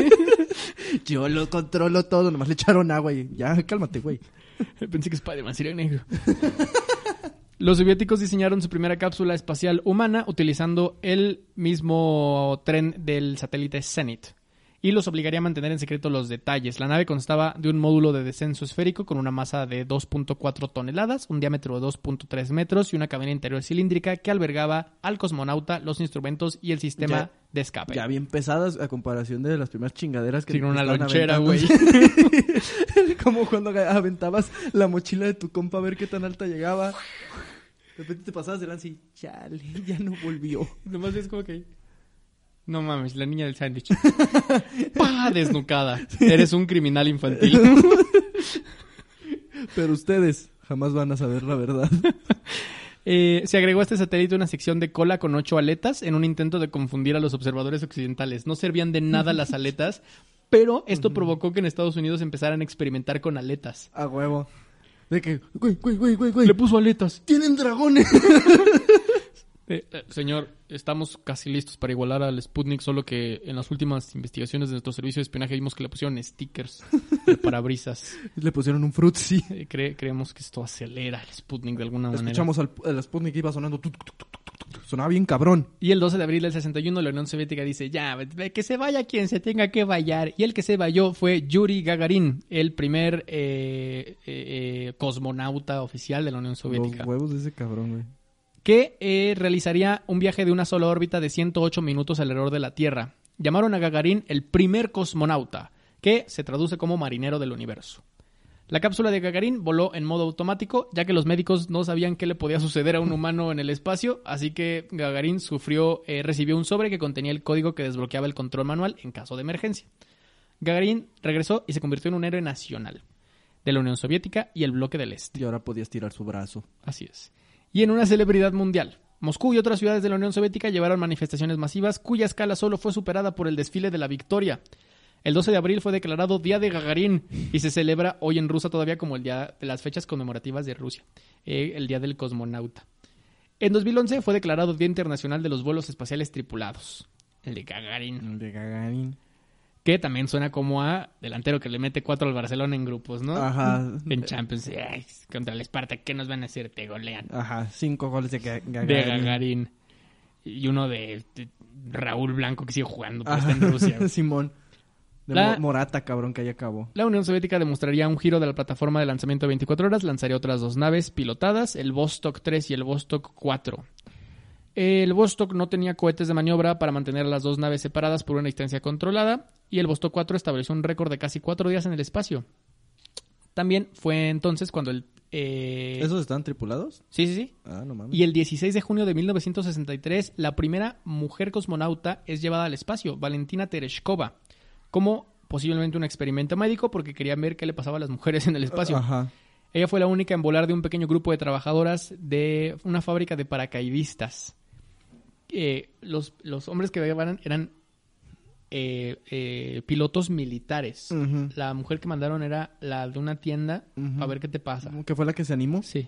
Yo lo controlo todo, nomás le echaron agua y ya, cálmate, güey. Pensé que Spider-Man sería negro. Los soviéticos diseñaron su primera cápsula espacial humana utilizando el mismo tren del satélite Zenit y los obligaría a mantener en secreto los detalles. La nave constaba de un módulo de descenso esférico con una masa de 2.4 toneladas, un diámetro de 2.3 metros y una cabina interior cilíndrica que albergaba al cosmonauta, los instrumentos y el sistema Ya- de escape. Ya bien pesadas a comparación de las primeras chingaderas que con una lonchera, güey. Como cuando aventabas la mochila de tu compa a ver qué tan alta llegaba. De repente te pasabas de lanza y chale, ya no volvió. Nomás es como que. No mames, la niña del sándwich. ¡Pah! Desnucada. Eres un criminal infantil. Pero ustedes jamás van a saber la verdad. Eh, se agregó a este satélite una sección de cola con ocho aletas en un intento de confundir a los observadores occidentales. No servían de nada las aletas, pero esto provocó que en Estados Unidos empezaran a experimentar con aletas. A huevo. De que, güey, güey, güey, güey, güey. Le puso aletas. Tienen dragones. Eh, eh, señor, estamos casi listos para igualar al Sputnik, solo que en las últimas investigaciones de nuestro servicio de espionaje vimos que le pusieron stickers de parabrisas. Le pusieron un frutzi. Eh, cre- creemos que esto acelera el Sputnik de alguna manera. Escuchamos al, al Sputnik que iba sonando. tuc, tuc, tuc, sonaba bien cabrón. Y el 12 de abril del 61 la Unión Soviética dice, ya, que se vaya quien se tenga que vayar. Y el que se vayó fue Yuri Gagarin, el primer eh, eh, cosmonauta oficial de la Unión Soviética. Los huevos de ese cabrón, güey. Que eh, realizaría un viaje de una sola órbita de 108 minutos alrededor de la Tierra. Llamaron a Gagarin el primer cosmonauta, que se traduce como marinero del universo. La cápsula de Gagarin voló en modo automático, ya que los médicos no sabían qué le podía suceder a un humano en el espacio, así que Gagarin sufrió, eh, recibió un sobre que contenía el código que desbloqueaba el control manual en caso de emergencia. Gagarin regresó y se convirtió en un héroe nacional de la Unión Soviética y el bloque del Este. Y ahora podía estirar su brazo. Así es. Y en una celebridad mundial. Moscú y otras ciudades de la Unión Soviética llevaron manifestaciones masivas cuya escala solo fue superada por el desfile de la victoria. El 12 de abril fue declarado Día de Gagarin y se celebra hoy en Rusia todavía como el día de las fechas conmemorativas de Rusia, eh, el Día del Cosmonauta. En 2011 fue declarado Día Internacional de los Vuelos Espaciales Tripulados, el de Gagarin, De Gagarin. Que también suena como a delantero que le mete cuatro al Barcelona en grupos, ¿no? Ajá. En Champions, ay, contra el Esparta, ¿qué nos van a hacer? Te golean. Ajá, cinco goles de Ga- Gagarin. De Gagarin. Y uno de, de Raúl Blanco que sigue jugando, pero está en. Rusia. Simón. De La- Mo- Morata, cabrón, que ahí acabó. La Unión Soviética demostraría un giro de la plataforma de lanzamiento de 24 horas, lanzaría otras dos naves pilotadas, el Vostok 3 y el Vostok 4. El Vostok no tenía cohetes de maniobra para mantener las dos naves separadas por una distancia controlada, y el Vostok 4 estableció un récord de casi cuatro días en el espacio. También fue entonces cuando el... eh, ¿Esos están tripulados? Sí, sí, sí. Ah, no mames. Y el 16 de junio de 1963, la primera mujer cosmonauta es llevada al espacio, Valentina Tereshkova, como posiblemente un experimento médico porque querían ver qué le pasaba a las mujeres en el espacio. Ajá. Ella fue la única en volar de un pequeño grupo de trabajadoras de una fábrica de paracaidistas. Eh, los, los hombres que llevaban eran eh, eh, pilotos militares. La mujer que mandaron era la de una tienda a ver qué te pasa. ¿Que fue la que se animó? Sí.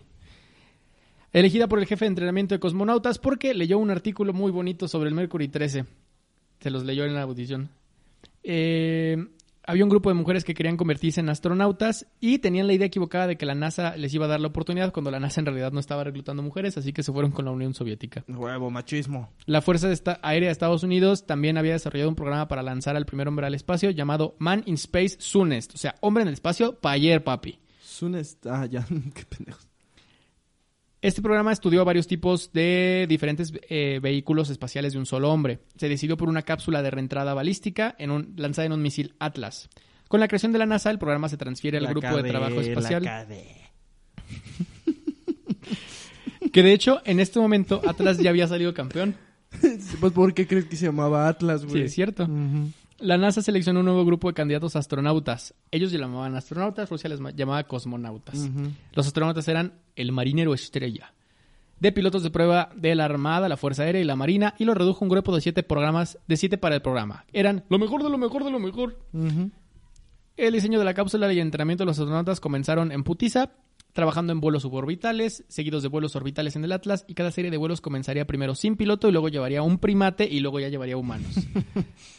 Elegida por el jefe de entrenamiento de cosmonautas porque leyó un artículo muy bonito sobre el Mercury 13. Se los leyó en la audición. Eh, había un grupo de mujeres que querían convertirse en astronautas y tenían la idea equivocada de que la NASA les iba a dar la oportunidad cuando la NASA en realidad no estaba reclutando mujeres, así que se fueron con la Unión Soviética. Huevo, machismo. La Fuerza de Esta- Aérea de Estados Unidos también había desarrollado un programa para lanzar al primer hombre al espacio llamado Man in Space Soonest, o sea, hombre en el espacio para ayer, papi. Sun está... Ah, ya. Qué pendejos. Este programa estudió varios tipos de diferentes eh, vehículos espaciales de un solo hombre. Se decidió por una cápsula de reentrada balística en un- lanzada en un misil Atlas. Con la creación de la NASA, el programa se transfiere al La grupo de trabajo la espacial. KD. Que de hecho, en este momento, Atlas ya había salido campeón. Sí, Pues, ¿por qué crees que se llamaba Atlas, Sí, güey? es cierto. Ujú. La NASA seleccionó un nuevo grupo de candidatos astronautas. Ellos se llamaban astronautas, Rusia les ma- llamaba cosmonautas. Los astronautas eran el marinero estrella. De pilotos de prueba de la Armada, la Fuerza Aérea y la Marina, y lo redujo un grupo de siete programas, de siete para el programa. Eran lo mejor de lo mejor de lo mejor. El diseño de la cápsula y el entrenamiento de los astronautas comenzaron en Putiza, trabajando en vuelos suborbitales, seguidos de vuelos orbitales en el Atlas, y cada serie de vuelos comenzaría primero sin piloto y luego llevaría un primate y luego ya llevaría humanos.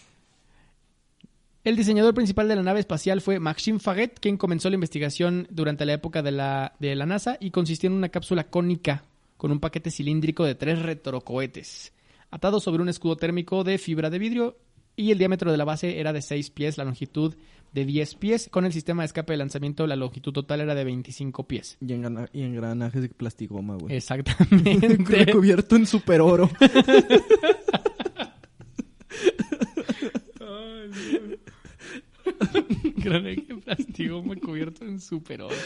El diseñador principal de la nave espacial fue Maxime Faget, quien comenzó la investigación durante la época de la, de la NASA y consistía en una cápsula cónica con un paquete cilíndrico de tres retrocohetes, atado sobre un escudo térmico de fibra de vidrio y el diámetro de la base era de 6 pies, la longitud de 10 pies, con el sistema de escape de lanzamiento la longitud total era de 25 pies. Y, engrana- y engranajes de plastigoma, güey. Exactamente. Recubierto en super oro. Gran plastigoma cubierto en super oro.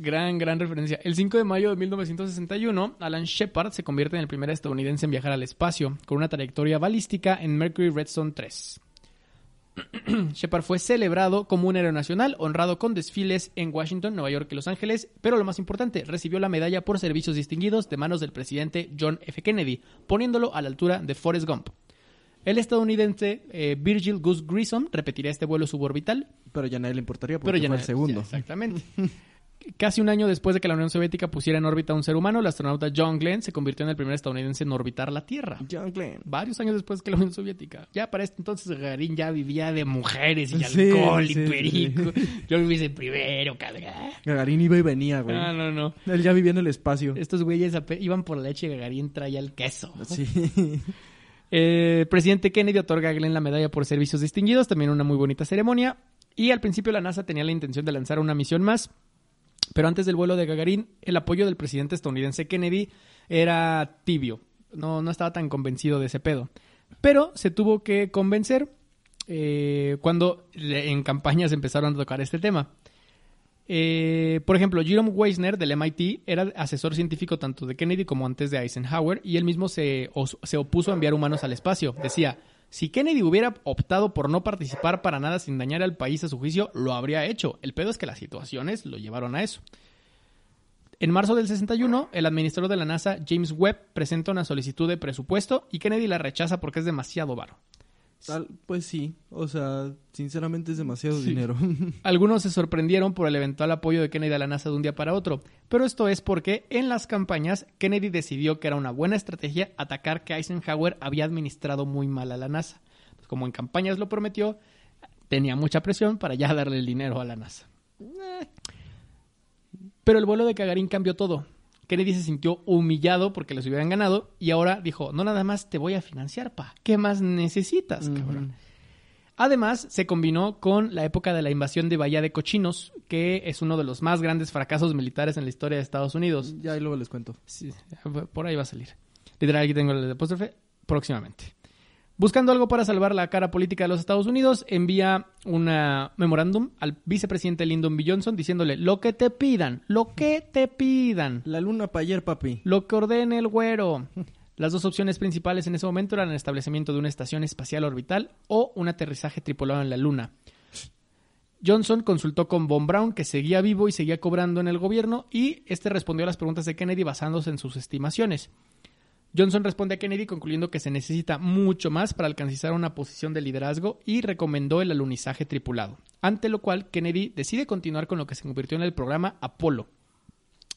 Gran, gran referencia. El 5 de mayo de 1961, Alan Shepard se convierte en el primer estadounidense en viajar al espacio, con una trayectoria balística en Mercury Redstone 3. Shepard fue celebrado como un héroe nacional, honrado con desfiles en Washington, Nueva York y Los Ángeles, pero lo más importante, recibió la medalla por servicios distinguidos de manos del presidente John F. Kennedy, poniéndolo a la altura de Forrest Gump. El estadounidense eh, Virgil Gus Grissom repetiría este vuelo suborbital, Pero ya nadie le importaría porque pero ya fue el segundo. ya, exactamente. Casi un año después de que la Unión Soviética pusiera en órbita a un ser humano, el astronauta John Glenn se convirtió en el primer estadounidense en orbitar la Tierra. John Glenn. Varios años después que la Unión Soviética. Ya para este entonces Gagarin ya vivía de mujeres y Sí, alcohol y sí. perico. Yo vivía el primero, cabrón. Gagarín iba y venía, güey. No, no, no. Él ya vivía en el espacio. Estos güeyes iban por la leche y Gagarin traía el queso. Sí. Eh, el presidente Kennedy otorga a Glenn la medalla por servicios distinguidos, también una muy bonita ceremonia. Y al principio la NASA tenía la intención de lanzar una misión más, pero antes del vuelo de Gagarin, el apoyo del presidente estadounidense Kennedy era tibio. No, no estaba tan convencido de ese pedo. Pero se tuvo que convencer eh, cuando en campañas empezaron a tocar este tema. Eh, por ejemplo, Jerome Weisner del MIT era asesor científico tanto de Kennedy como antes de Eisenhower y él mismo se, se opuso a enviar humanos al espacio. Decía, si Kennedy hubiera optado por no participar para nada sin dañar al país a su juicio, lo habría hecho. El pedo es que las situaciones lo llevaron a eso. En marzo del 61, el administrador de la NASA, James Webb, presenta una solicitud de presupuesto y Kennedy la rechaza porque es demasiado varo. Tal- pues sí. O sea, sinceramente es demasiado dinero. Algunos se sorprendieron por el eventual apoyo de Kennedy a la NASA de un día para otro, pero esto es porque en las campañas Kennedy decidió que era una buena estrategia atacar que Eisenhower había administrado muy mal a la NASA. Como en campañas lo prometió, tenía mucha presión para ya darle el dinero a la NASA. Eh. Pero el vuelo de Gagarin cambió todo. Kennedy se sintió humillado porque les hubieran ganado y ahora dijo, no nada más te voy a financiar, pa. ¿Qué más necesitas, cabrón? Además, se combinó con la época de la invasión de Bahía de Cochinos, que es uno de los más grandes fracasos militares en la historia de Estados Unidos. ya y luego les cuento. Sí, por ahí va a salir. Literal, aquí tengo el apóstrofe, próximamente. Buscando algo para salvar la cara política de los Estados Unidos, envía una memorándum al vicepresidente Lyndon B. Johnson diciéndole, lo que te pidan, lo que te pidan, La luna para ayer, papi. lo que ordene el güero. Las dos opciones principales en ese momento eran el establecimiento de una estación espacial orbital o un aterrizaje tripulado en la Luna. Johnson consultó con Von Braun, que seguía vivo y seguía cobrando en el gobierno, y este respondió a las preguntas de Kennedy basándose en sus estimaciones. Johnson responde a Kennedy concluyendo que se necesita mucho más para alcanzar una posición de liderazgo y recomendó el alunizaje tripulado, ante lo cual Kennedy decide continuar con lo que se convirtió en el programa Apolo.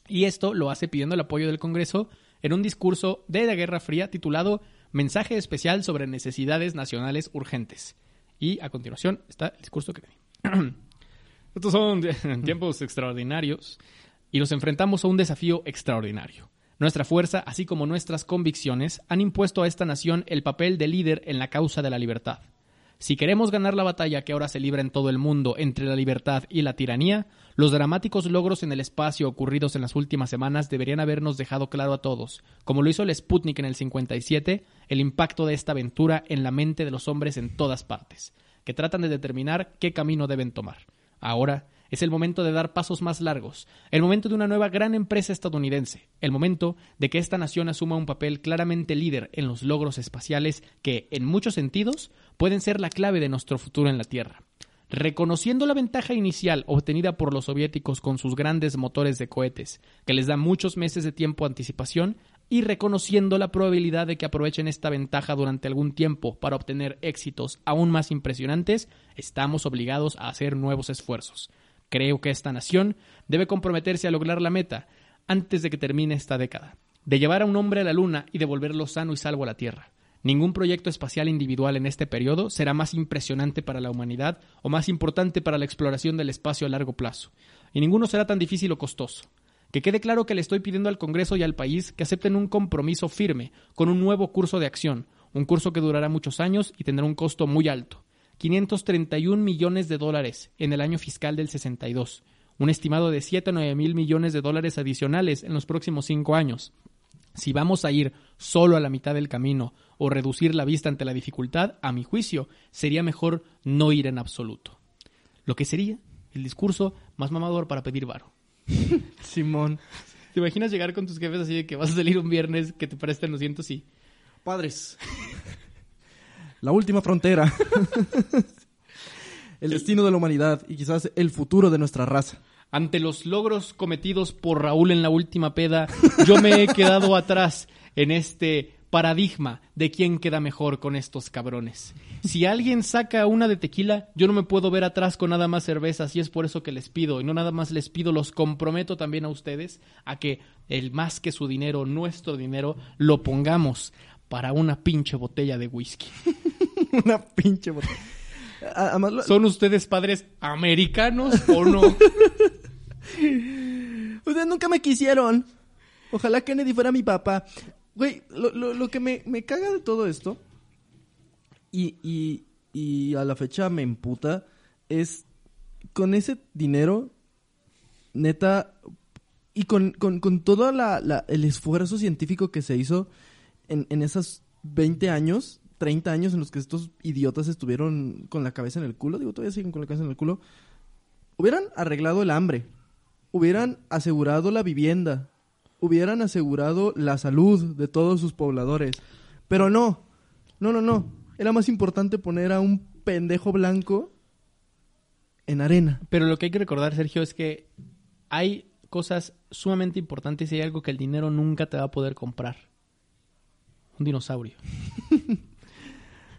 Y esto lo hace pidiendo el apoyo del Congreso en un discurso de la Guerra Fría titulado Mensaje especial sobre necesidades nacionales urgentes. Y a continuación está el discurso de Kennedy. Estos son tiempos extraordinarios y nos enfrentamos a un desafío extraordinario. Nuestra fuerza, así como nuestras convicciones, han impuesto a esta nación el papel de líder en la causa de la libertad. Si queremos ganar la batalla que ahora se libra en todo el mundo entre la libertad y la tiranía, los dramáticos logros en el espacio ocurridos en las últimas semanas deberían habernos dejado claro a todos, como lo hizo el Sputnik en el 57, el impacto de esta aventura en la mente de los hombres en todas partes, que tratan de determinar qué camino deben tomar. Ahora es el momento de dar pasos más largos, el momento de una nueva gran empresa estadounidense, el momento de que esta nación asuma un papel claramente líder en los logros espaciales que, en muchos sentidos, pueden ser la clave de nuestro futuro en la Tierra. Reconociendo la ventaja inicial obtenida por los soviéticos con sus grandes motores de cohetes, que les da muchos meses de tiempo de anticipación, y reconociendo la probabilidad de que aprovechen esta ventaja durante algún tiempo para obtener éxitos aún más impresionantes, estamos obligados a hacer nuevos esfuerzos. Creo que esta nación debe comprometerse a lograr la meta antes de que termine esta década, de llevar a un hombre a la Luna y devolverlo sano y salvo a la Tierra. Ningún proyecto espacial individual en este periodo será más impresionante para la humanidad o más importante para la exploración del espacio a largo plazo, y ninguno será tan difícil o costoso. Que quede claro que le estoy pidiendo al Congreso y al país que acepten un compromiso firme con un nuevo curso de acción, un curso que durará muchos años y tendrá un costo muy alto. 531 millones de dólares en el año fiscal del 62, un estimado de 7 a 9 mil millones de dólares adicionales en los próximos cinco años. Si vamos a ir solo a la mitad del camino o reducir la vista ante la dificultad, a mi juicio, sería mejor no ir en absoluto. Lo que sería el discurso más mamador para pedir varo. Simón. ¿Te imaginas llegar con tus jefes así de que vas a salir un viernes que te presten los cientos y Padres. La última frontera. el destino de la humanidad y quizás el futuro de nuestra raza. ante los logros cometidos por Raúl en la última peda, yo me he quedado atrás en este paradigma de quién queda mejor con estos cabrones. Si alguien saca una de tequila, yo no me puedo ver atrás con nada más cervezas y es por eso que les pido, y no nada más les pido, los comprometo también a ustedes a que el más que su dinero, nuestro dinero, lo pongamos para una pinche botella de whisky. Una pinche botella. A- Además, lo- ¿Son ustedes padres americanos o no? Ustedes nunca me quisieron. Ojalá Kennedy fuera mi papá. Güey, lo, lo- lo que me, me caga de todo esto, y, y, y a la fecha me emputa, es con ese dinero, neta, y con, con, con todo la, la- el esfuerzo científico que se hizo en, en esos 20 años, 30 años en los que estos idiotas estuvieron con la cabeza en el culo, digo, todavía siguen con la cabeza en el culo, hubieran arreglado el hambre, hubieran asegurado la vivienda, hubieran asegurado la salud de todos sus pobladores. Pero no, no, no, no. Era más importante poner a un pendejo blanco en arena. Pero lo que hay que recordar, Sergio, es que hay cosas sumamente importantes y hay algo que el dinero nunca te va a poder comprar. Un dinosaurio.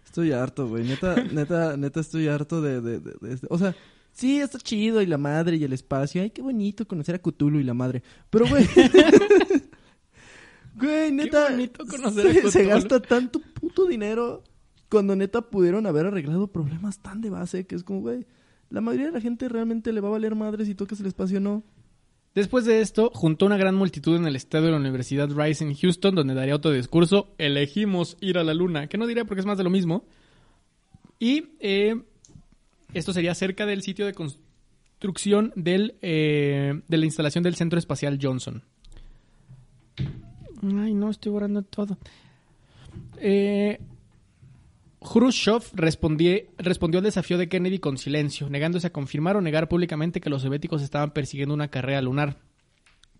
Estoy harto, güey. Neta, neta, neta estoy harto de, de, de- de este- O sea, sí, está chido y la madre y el espacio. Ay, qué bonito conocer a Cthulhu y la madre. Pero, güey... güey, neta... bonito conocer a se, gasta tanto puto dinero cuando neta pudieron haber arreglado problemas tan de base que es como, güey... La mayoría de la gente realmente le va a valer madre si tocas el espacio o no. Después de esto, juntó una gran multitud en el estadio de la Universidad Rice en Houston, donde daría otro discurso. Elegimos ir a la luna, que no diré porque es más de lo mismo. Y eh, esto sería cerca del sitio de construcción del, eh, de la instalación del Centro Espacial Johnson. Ay, no, estoy borrando todo. Eh, Khrushchev respondió al desafío de Kennedy con silencio, negándose a confirmar o negar públicamente que los soviéticos estaban persiguiendo una carrera lunar.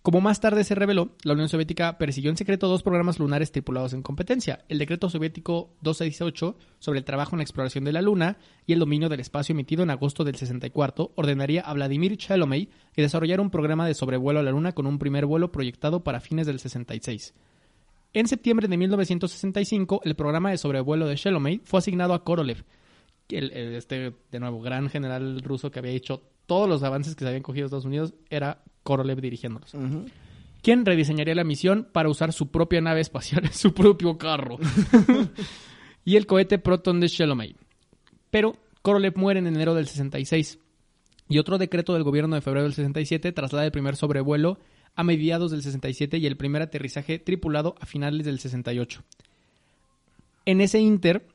Como más tarde se reveló, la Unión Soviética persiguió en secreto dos programas lunares tripulados en competencia, el decreto soviético 268 sobre el trabajo en la exploración de la Luna y el dominio del espacio emitido en agosto del 64 ordenaría a Vladimir Chalomey que desarrollara un programa de sobrevuelo a la Luna con un primer vuelo proyectado para fines del 66. En septiembre de 1965, el programa de sobrevuelo de Shelomey fue asignado a Korolev, el, el- este, de nuevo, gran general ruso que había hecho todos los avances que se habían cogido Estados Unidos, era Korolev dirigiéndolos. Quien rediseñaría la misión para usar su propia nave espacial, su propio carro. y el cohete Proton de Shelomey. Pero Korolev muere en enero del 66. Y otro decreto del gobierno de febrero del 67 traslada el primer sobrevuelo a mediados del 67 y el primer aterrizaje tripulado a finales del 68. En ese inter,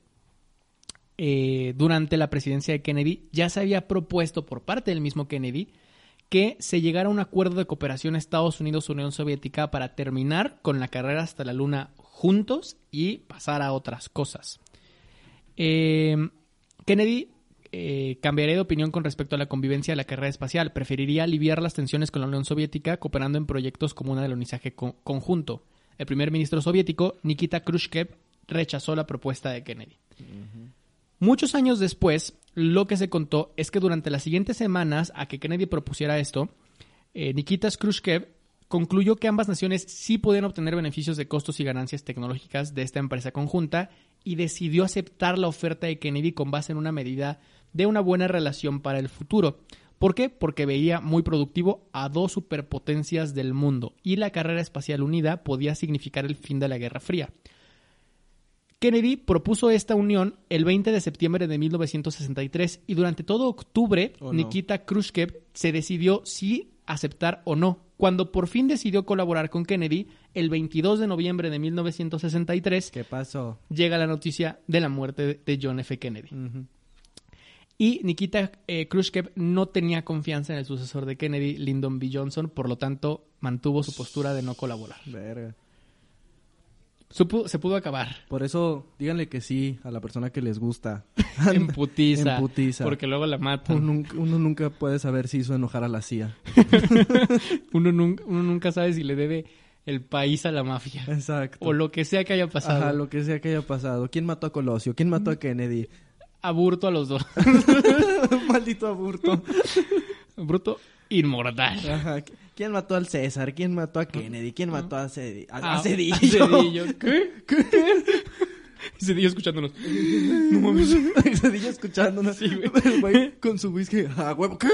eh, durante la presidencia de Kennedy, ya se había propuesto por parte del mismo Kennedy que se llegara a un acuerdo de cooperación Estados Unidos-Unión Soviética para terminar con la carrera hasta la Luna juntos y pasar a otras cosas. Eh, Kennedy eh, cambiaría de opinión con respecto a la convivencia de la carrera espacial. Preferiría aliviar las tensiones con la Unión Soviética cooperando en proyectos como un alunizaje co- conjunto. El primer ministro soviético, Nikita Khrushchev, rechazó la propuesta de Kennedy. Muchos años después, lo que se contó es que durante las siguientes semanas a que Kennedy propusiera esto, eh, Nikita Khrushchev concluyó que ambas naciones sí podían obtener beneficios de costos y ganancias tecnológicas de esta empresa conjunta y decidió aceptar la oferta de Kennedy con base en una medida de una buena relación para el futuro. ¿Por qué? Porque veía muy productivo a dos superpotencias del mundo y la carrera espacial unida podía significar el fin de la Guerra Fría. Kennedy propuso esta unión el 20 de septiembre de 1963 y durante todo octubre Oh, no. Nikita Khrushchev se decidió si aceptar o no. Cuando por fin decidió colaborar con Kennedy, el 22 de noviembre de 1963 ¿Qué pasó? llega la noticia de la muerte de- de John F. Kennedy. Y Nikita eh, Khrushchev no tenía confianza en el sucesor de Kennedy, Lyndon B. Johnson, por lo tanto mantuvo su postura de no colaborar. Verga. Supu- se pudo acabar. Por eso, díganle que sí a la persona que les gusta. En putiza. En putiza. Porque luego la matan. Uno nunca, uno nunca puede saber si hizo enojar a la CIA. Uno nunca, uno nunca sabe si le debe el país a la mafia. Exacto. O lo que sea que haya pasado. Ajá, lo que sea que haya pasado. ¿Quién mató a Colosio? ¿Quién mató a Kennedy? Aburto a los dos. Maldito aburto. Bruto, inmortal. Ajá. ¿Quién mató al César? ¿Quién mató a Kennedy? ¿Quién mató a, Cedi a, a Ah, Cedillo? Cedillo. ¿Qué? ¿Qué? Y Cedillo escuchándonos. No mames. Cedillo escuchándonos. Sí, güey. Con su whisky. ¿A huevo qué?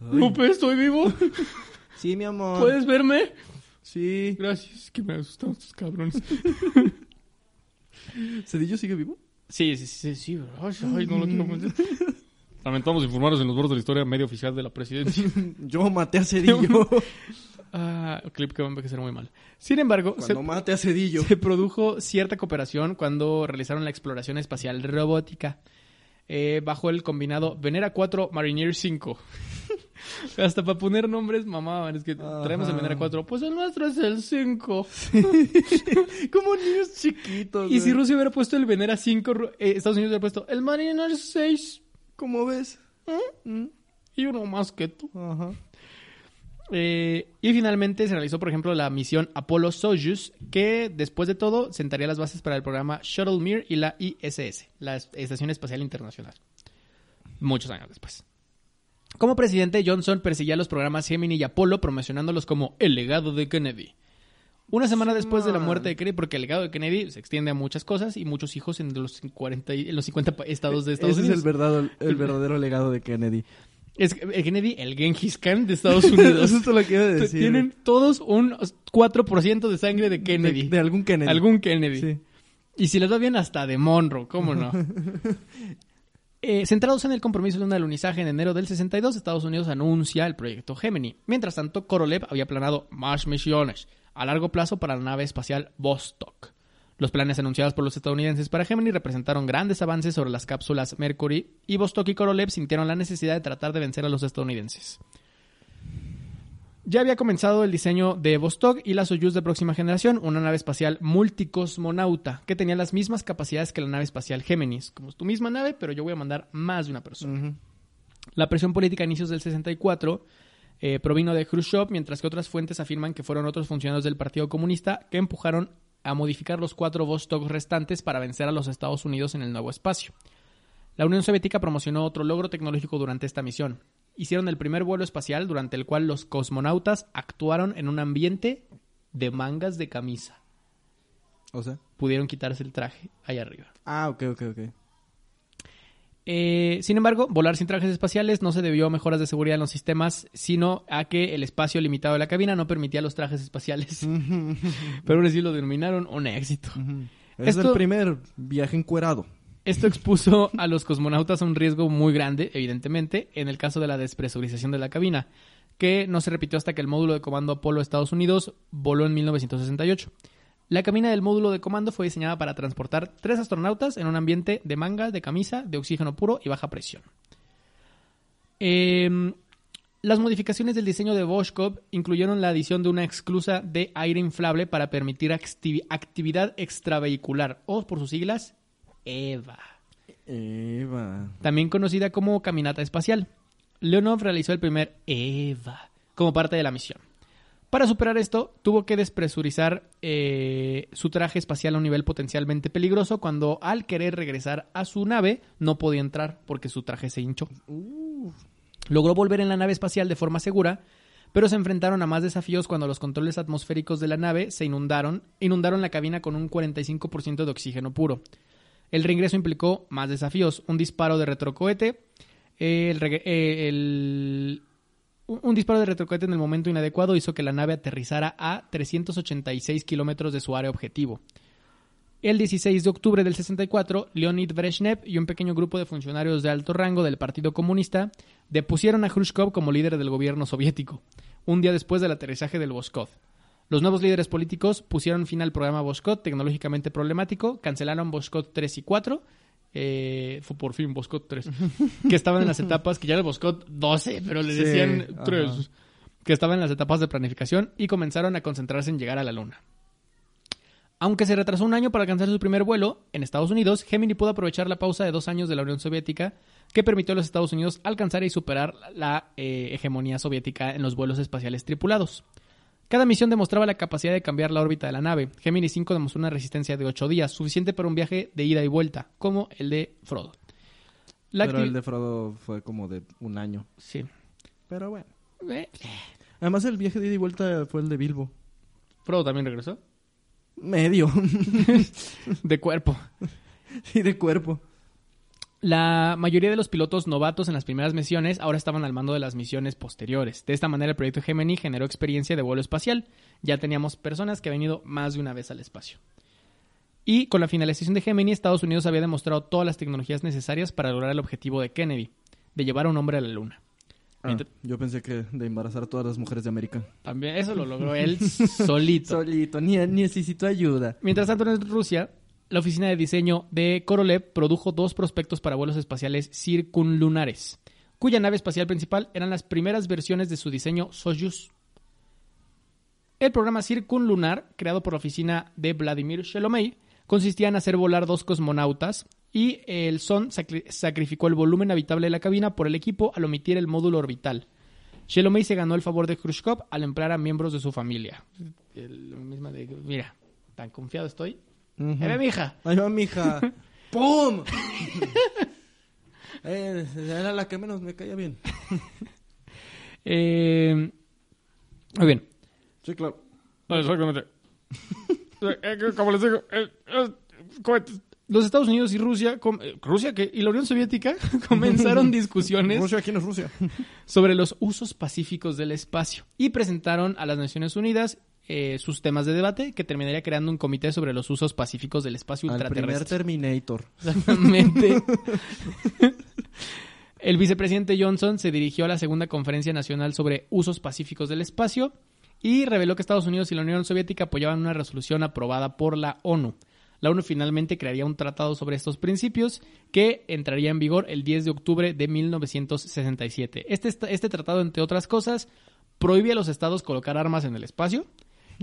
Lupe, estoy vivo. Sí, mi amor. ¿Puedes verme? Sí. Gracias. Que me asustan estos cabrones. ¿Cedillo sigue vivo? Sí, sí, sí, sí. bro. Ay, ay, no lo quiero mencionar. Lamentamos informaros en los bordes de la historia medio oficial de la presidencia. Yo maté a Cedillo. Ah, clip que va a envejecer muy mal. Sin embargo, se, Cuando mate a Cedillo. se produjo cierta cooperación cuando realizaron la exploración espacial robótica eh, bajo el combinado Venera 4 Mariner 5. Hasta para poner nombres mamaban, es que traemos el Ajá. Venera 4. Pues el nuestro es el 5. Como niños chiquitos. Y si. Rusia hubiera puesto el Venera 5, Ru- eh, Estados Unidos hubiera puesto el Mariner 6. ¿Cómo ves? Y uno más que tú. Ajá. Eh, y finalmente se realizó, por ejemplo, la misión Apollo Soyuz, que después de todo sentaría las bases para el programa Shuttle Mir y la ISS, la Es- Estación Espacial Internacional. Muchos años después. Como presidente, Johnson perseguía los programas Gemini y Apollo, promocionándolos como el legado de Kennedy. Una semana después de la muerte de Kennedy, porque el legado de Kennedy se extiende a muchas cosas y muchos hijos en los, 40 y- en los 50 pa- estados de Estados Ese Unidos. es el verdadero, el verdadero legado de Kennedy. Es el Kennedy, el Genghis Khan de Estados Unidos. Eso es lo que iba a decir. Tienen todos un 4% de sangre de Kennedy. De, de algún Kennedy. Algún Kennedy. Sí. Y si les va bien, hasta de Monroe, ¿cómo no? Eh, centrados en el compromiso de un alunizaje en enero del 62, Estados Unidos anuncia el proyecto Gemini. Mientras tanto, Korolev había planado más misiones a largo plazo para la nave espacial Vostok. Los planes anunciados por los estadounidenses para Gemini representaron grandes avances sobre las cápsulas Mercury y Vostok y Korolev sintieron la necesidad de tratar de vencer a los estadounidenses. Ya había comenzado el diseño de Vostok y la Soyuz de próxima generación, una nave espacial multicosmonauta que tenía las mismas capacidades que la nave espacial Géminis. Como es tu misma nave, pero yo voy a mandar más de una persona. La presión política a inicios del 64 eh, provino de Khrushchev, mientras que otras fuentes afirman que fueron otros funcionarios del Partido Comunista que empujaron a modificar los cuatro Vostok restantes para vencer a los Estados Unidos en el nuevo espacio. La Unión Soviética promocionó otro logro tecnológico durante esta misión. Hicieron el primer vuelo espacial durante el cual los cosmonautas actuaron en un ambiente de mangas de camisa. O sea. Pudieron quitarse el traje allá arriba. Ah, ok, ok, ok. Eh, sin embargo, volar sin trajes espaciales no se debió a mejoras de seguridad en los sistemas, sino a que el espacio limitado de la cabina no permitía los trajes espaciales. Pero ahora sí lo denominaron un éxito. Es Esto- el primer viaje encuerado. Esto expuso a los cosmonautas a un riesgo muy grande, evidentemente, en el caso de la despresurización de la cabina, que no se repitió hasta que el módulo de comando Apolo de Estados Unidos voló en 1968. La cabina del módulo de comando fue diseñada para transportar tres astronautas en un ambiente de manga, de camisa, de oxígeno puro y baja presión. Em, las modificaciones del diseño de Voshkov incluyeron la adición de una exclusa de aire inflable para permitir activi- actividad extravehicular, o por sus siglas, EVA Eva. también conocida como caminata espacial. Leonov realizó el primer EVA como parte de la misión. Para superar esto, tuvo que despresurizar eh, su traje espacial a un nivel potencialmente peligroso cuando al querer regresar a su nave no podía entrar porque su traje se hinchó. Logró volver en la nave espacial de forma segura, pero se enfrentaron a más desafíos cuando los controles atmosféricos de la nave se inundaron, inundaron la cabina con un 45% de oxígeno puro. El reingreso implicó más desafíos, un disparo de retrocohete, eh, eh, un disparo de retrocohete en el momento inadecuado hizo que la nave aterrizara a 386 kilómetros de su área objetivo. El 16 de octubre del 64, Leonid Brezhnev y un pequeño grupo de funcionarios de alto rango del Partido Comunista depusieron a Khrushchev como líder del gobierno soviético, un día después del aterrizaje del Voskov. Los nuevos líderes políticos pusieron fin al programa Voskot, tecnológicamente problemático, cancelaron Voskot 3 y 4, eh, fue por fin Voskot 3, que estaban en las etapas, que ya era el Voskot 12, pero le Sí, decían ajá. 3, que estaban en las etapas de planificación y comenzaron a concentrarse en llegar a la Luna. Aunque se retrasó un año para alcanzar su primer vuelo, en Estados Unidos, Gemini pudo aprovechar la pausa de dos años de la Unión Soviética que permitió a los Estados Unidos alcanzar y superar la eh, hegemonía soviética en los vuelos espaciales tripulados. Cada misión demostraba la capacidad de cambiar la órbita de la nave. Gemini 5 demostró una resistencia de 8 días, suficiente para un viaje de ida y vuelta, como el de Frodo. La Pero el de Frodo fue como de un año. Sí. Pero bueno. Eh, Además, el viaje de ida y vuelta fue el de Bilbo. Frodo también regresó. Medio. De cuerpo. y de cuerpo. La mayoría de los pilotos novatos en las primeras misiones ahora estaban al mando de las misiones posteriores. De esta manera, el proyecto Gemini generó experiencia de vuelo espacial. Ya teníamos personas que habían ido más de una vez al espacio. Y con la finalización de Gemini, Estados Unidos había demostrado todas las tecnologías necesarias para lograr el objetivo de Kennedy, de llevar a un hombre a la Luna. Mientras- yo pensé que de embarazar a todas las mujeres de América. También eso lo logró él solito. Solito, ni necesito ayuda. Mientras tanto, en Rusia, la oficina de diseño de Korolev produjo dos prospectos para vuelos espaciales circunlunares, cuya nave espacial principal eran las primeras versiones de su diseño Soyuz. El programa circunlunar, creado por la oficina de Vladimir Shelomey, consistía en hacer volar dos cosmonautas y el SON sacri- sacrificó el volumen habitable de la cabina por el equipo al omitir el módulo orbital. Shelomey se ganó el favor de Khrushchev al emplear a miembros de su familia. Mira, tan confiado estoy. Ujú. Eh, ve, mija. Ahí va, mija. ¡Pum! eh, era la que menos me caía bien. Eh, muy bien. Sí, claro. Exactamente. Como les digo, los Estados Unidos y Rusia, eh, Rusia que, y la Unión Soviética comenzaron discusiones Rusia, ¿quién es Rusia? sobre los usos pacíficos del espacio y presentaron a las Naciones Unidas eh, sus temas de debate que terminaría creando un comité sobre los usos pacíficos del espacio Al primer ultraterrestre. Terminator. Exactamente. El vicepresidente Johnson se dirigió a la segunda conferencia nacional sobre usos pacíficos del espacio y reveló que Estados Unidos y la Unión Soviética apoyaban una resolución aprobada por la ONU. La ONU finalmente crearía un tratado sobre estos principios que entraría en vigor el 10 de octubre de 1967. Este, este tratado, entre otras cosas, prohíbe a los estados colocar armas en el espacio,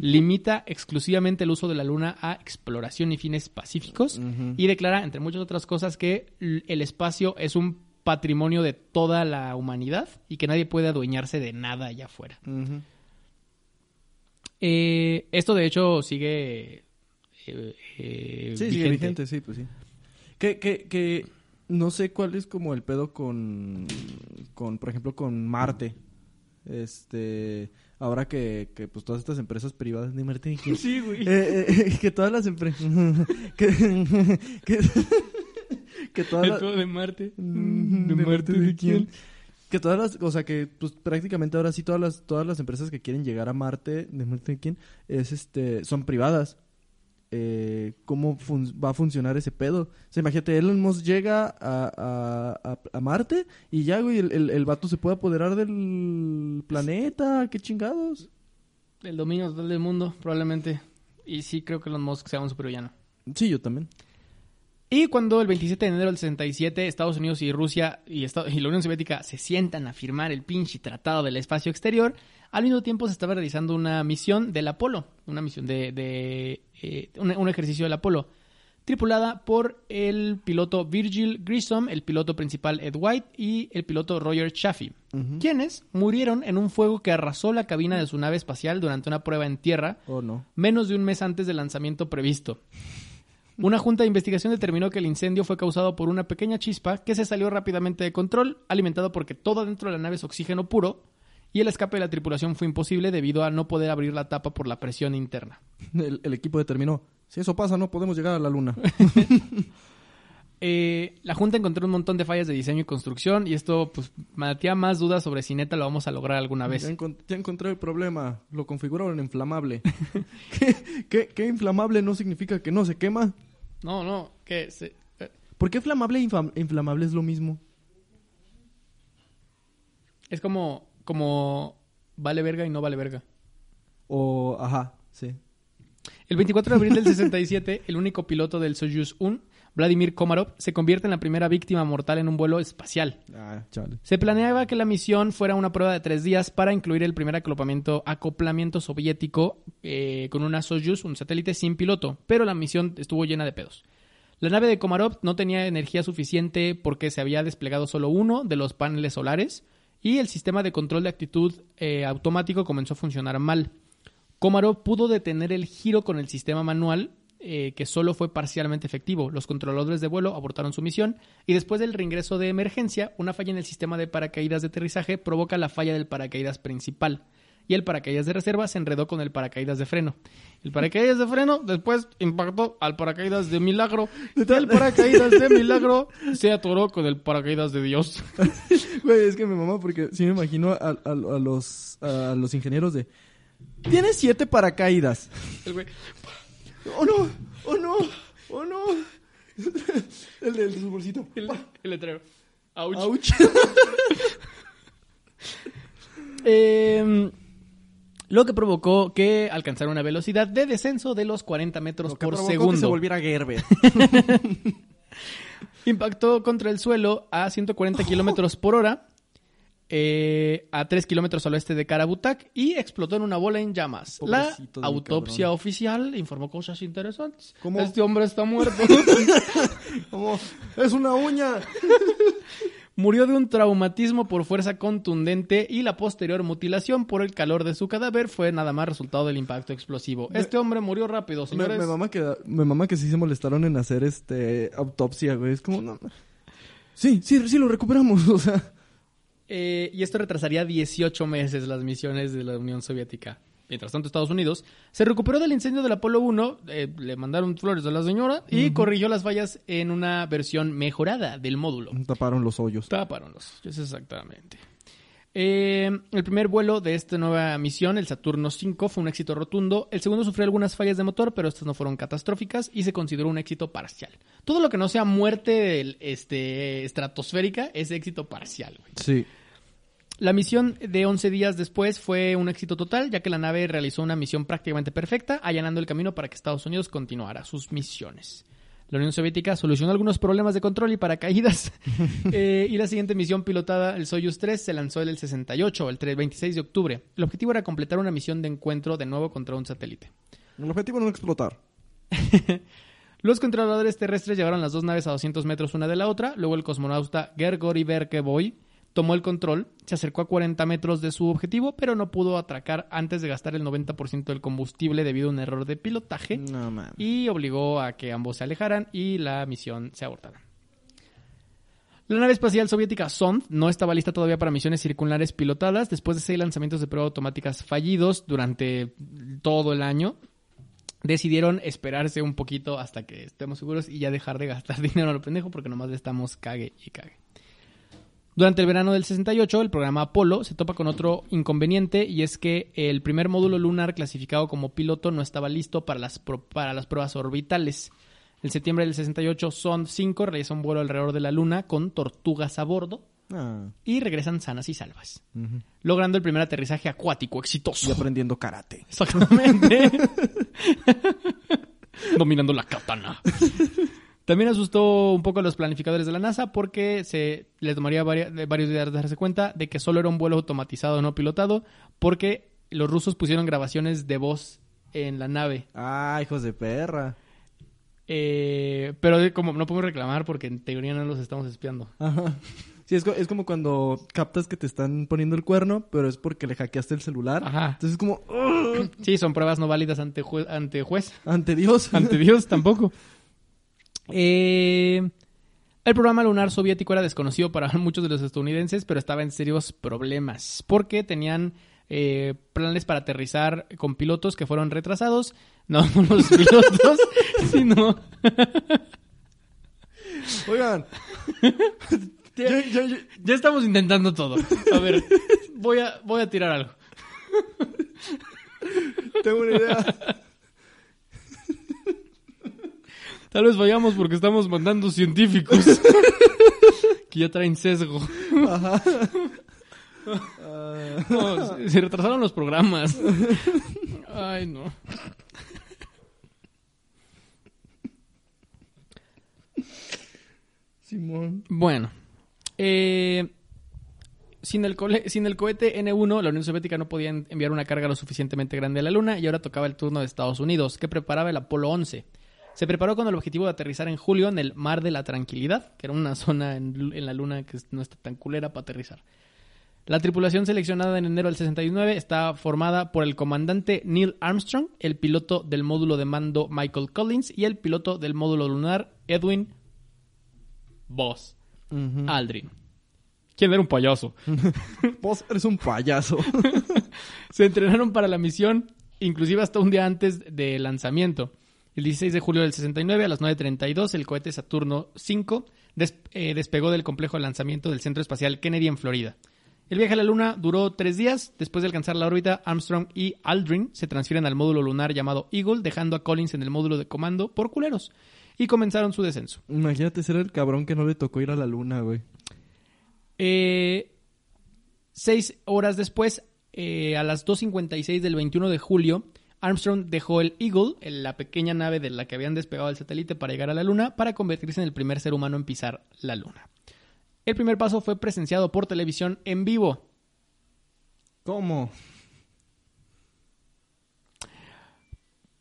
limita exclusivamente el uso de la Luna a exploración y fines pacíficos y declara, entre muchas otras cosas, que el espacio es un patrimonio de toda la humanidad y que nadie puede adueñarse de nada allá afuera. Eh, esto, de hecho, sigue... eh, eh, Sí, sigue vigente, sí, pues sí. Que, que, que no sé cuál es como el pedo con, con por ejemplo, con Marte. Este, ahora que, que pues todas estas empresas privadas de Marte, que, Sí, güey. eh, eh, que todas las empresas, que, que, que todas De las, todo de Marte. Mm, ¿De Marte de quién? Que todas las, o sea que pues prácticamente ahora sí todas las todas las empresas que quieren llegar a Marte, de Marte de quién, es este son privadas. Eh, ¿Cómo fun- va a funcionar ese pedo? O sea, imagínate, Elon Musk llega a, a, a- a Marte y ya, güey, el, el, el vato se puede apoderar del planeta. ¿Qué chingados? El dominio total del mundo, probablemente. Y sí, creo que Elon Musk sea un supervillano. Sí, yo también. Y cuando el 27 de enero del 67 Estados Unidos y Rusia y, y la Unión Soviética se sientan a firmar el pinche tratado del espacio exterior, al mismo tiempo se estaba realizando una misión del Apolo, una misión de, de, eh, un, un ejercicio del Apolo, tripulada por el piloto Virgil Grissom, el piloto principal Ed White y el piloto Roger Chaffee, quienes murieron en un fuego que arrasó la cabina de su nave espacial durante una prueba en tierra ¿O no? menos de un mes antes del lanzamiento previsto. Una junta de investigación determinó que el incendio fue causado por una pequeña chispa que se salió rápidamente de control, alimentado porque todo dentro de la nave es oxígeno puro, y el escape de la tripulación fue imposible debido a no poder abrir la tapa por la presión interna. El, el equipo determinó, si eso pasa no podemos llegar a la luna. Eh, la Junta encontró un montón de fallas de diseño y construcción, y esto pues mantenía más dudas sobre si neta lo vamos a lograr alguna vez. Ya, encon- ya encontré el problema. Lo configuraron inflamable. ¿Qué, qué, qué inflamable no significa que no se quema? No, no, que se- eh, ¿Por qué flamable e infam- inflamable es lo mismo? es como, como vale verga y no vale verga. O, ajá, sí. El 24 de abril del 67, el único piloto del Soyuz 1, Vladimir Komarov, se convierte en la primera víctima mortal en un vuelo espacial. Ah. Se planeaba que la misión fuera una prueba de tres días para incluir el primer acoplamiento, acoplamiento soviético eh, con una Soyuz, un satélite sin piloto, pero la misión estuvo llena de pedos. La nave de Komarov no tenía energía suficiente porque se había desplegado solo uno de los paneles solares y el sistema de control de actitud eh, automático comenzó a funcionar mal. Komarov pudo detener el giro con el sistema manual eh, que solo fue parcialmente efectivo. Los controladores de vuelo abortaron su misión y después del reingreso de emergencia, una falla en el sistema de paracaídas de aterrizaje provoca la falla del paracaídas principal y el paracaídas de reserva se enredó con el paracaídas de freno. El paracaídas de freno después impactó al paracaídas de milagro y el paracaídas de milagro se atoró con el paracaídas de Dios. Güey, es que me mamá porque sí me imagino a, a- a los, a los ingenieros de... Tienes siete paracaídas. El güey, ¡Oh, no! ¡Oh, no! ¡Oh, no! El del su bolsito. el, el letrero. Ouch. ¡Auch! Eh, lo que provocó que alcanzara una velocidad de descenso de los 40 metros Lo que por provocó segundo. que se volviera Gerber. Impactó contra el suelo a 140 kilómetros por hora, eh, a 3 kilómetros al oeste de Karabutak y explotó en una bola en llamas. Pobrecito La autopsia cabrón. oficial informó cosas interesantes. ¿Cómo? Este hombre está muerto. Como, ¡Es una uña! Murió de un traumatismo por fuerza contundente y la posterior mutilación por el calor de su cadáver fue nada más resultado del impacto explosivo. Este hombre murió rápido, Me, señores. me mama que, me mama que sí se molestaron en hacer este autopsia, güey. Es como, no. Sí, sí, sí lo recuperamos. O sea, Eh, y esto retrasaría 18 meses las misiones de la Unión Soviética. Mientras tanto, Estados Unidos se recuperó del incendio del Apolo 1, eh, le mandaron flores a la señora y corrigió las fallas en una versión mejorada del módulo. taparon los hoyos. Taparon los hoyos, exactamente. Eh, el primer vuelo de esta nueva misión, el Saturno 5, fue un éxito rotundo. El segundo sufrió algunas fallas de motor, pero estas no fueron catastróficas y se consideró un éxito parcial. Todo lo que no sea muerte este, estratosférica es éxito parcial. güey. Sí. La misión de 11 días después fue un éxito total, ya que la nave realizó una misión prácticamente perfecta, allanando el camino para que Estados Unidos continuara sus misiones. La Unión Soviética solucionó algunos problemas de control y paracaídas. Eh, y la siguiente misión pilotada, el Soyuz 3, se lanzó el 68, el 3 26 de octubre. El objetivo era completar una misión de encuentro de nuevo contra un satélite. El objetivo no explotar. Los controladores terrestres llevaron las dos naves a 200 metros una de la otra. Luego el cosmonauta Gergori Berkeboy tomó el control, se acercó a 40 metros de su objetivo, pero no pudo atracar antes de gastar el 90% del combustible debido a un error de pilotaje No mames. y obligó a que ambos se alejaran y la misión se abortara. La nave espacial soviética Sond no estaba lista todavía para misiones circulares pilotadas después de seis lanzamientos de prueba automáticas fallidos durante todo el año. Decidieron esperarse un poquito hasta que estemos seguros y ya dejar de gastar dinero a lo pendejo porque nomás le estamos cague y cague. Durante el verano del 68, el programa Apolo se topa con otro inconveniente y es que el primer módulo lunar clasificado como piloto no estaba listo para las, pro- para las pruebas orbitales. En septiembre del 68, Sond 5 realiza un vuelo alrededor de la Luna con tortugas a bordo Ah, y regresan sanas y salvas, logrando el primer aterrizaje acuático exitoso. Y aprendiendo karate. Exactamente. Dominando la katana. También asustó un poco a los planificadores de la NASA porque se les tomaría de varios días darse cuenta de que solo era un vuelo automatizado no pilotado porque los rusos pusieron grabaciones de voz en la nave. Ah, hijos de perra. Eh, pero de- como no podemos reclamar porque en teoría no los estamos espiando. Ajá. Sí, es, es como cuando captas que te están poniendo el cuerno, pero es porque le hackeaste el celular. Ajá. Entonces es como, "Ugh", Sí, son pruebas no válidas ante, jue- ante juez. ante Dios. Ante Dios tampoco. Eh, el programa lunar soviético era desconocido para muchos de los estadounidenses, pero estaba en serios problemas porque tenían eh, planes para aterrizar con pilotos que fueron retrasados. No, no los pilotos, sino Oigan. Ya- ya- ya- ya estamos intentando todo. A ver, voy a, voy a tirar algo. tengo una idea. Tal vez vayamos porque estamos mandando científicos que ya traen sesgo. Ajá. No, se- se retrasaron los programas. Ay, no. Simón. Bueno. eh, sin, el cole- sin el cohete N1, la Unión Soviética no podía en- enviar una carga lo suficientemente grande a la Luna y ahora tocaba el turno de Estados Unidos, que preparaba el Apolo 11. Se preparó con el objetivo de aterrizar en julio en el Mar de la Tranquilidad, que era una zona en, en la Luna que no está tan culera para aterrizar. La tripulación seleccionada en enero del 69 está formada por el comandante Neil Armstrong, el piloto del módulo de mando Michael Collins y el piloto del módulo lunar Edwin Ujú. Aldrin. ¿Quién era un payaso? Vos eres un payaso. Se entrenaron para la misión, inclusive hasta un día antes del lanzamiento. El 16 de julio del 69 a las 9.32 el cohete Saturno V des- eh, despegó del complejo de lanzamiento del Centro Espacial Kennedy en Florida. El viaje a la Luna duró tres días. Después de alcanzar la órbita, Armstrong y Aldrin se transfieren al módulo lunar llamado Eagle, dejando a Collins en el módulo de comando por culeros. Y comenzaron su descenso. Imagínate ser el cabrón que no le tocó ir a la luna, güey. Eh, seis horas después, eh, a las 2.56 del 21 de julio, Armstrong dejó el Eagle, la pequeña nave de la que habían despegado el satélite para llegar a la Luna, para convertirse en el primer ser humano en pisar la Luna. El primer paso fue presenciado por televisión en vivo. ¿Cómo?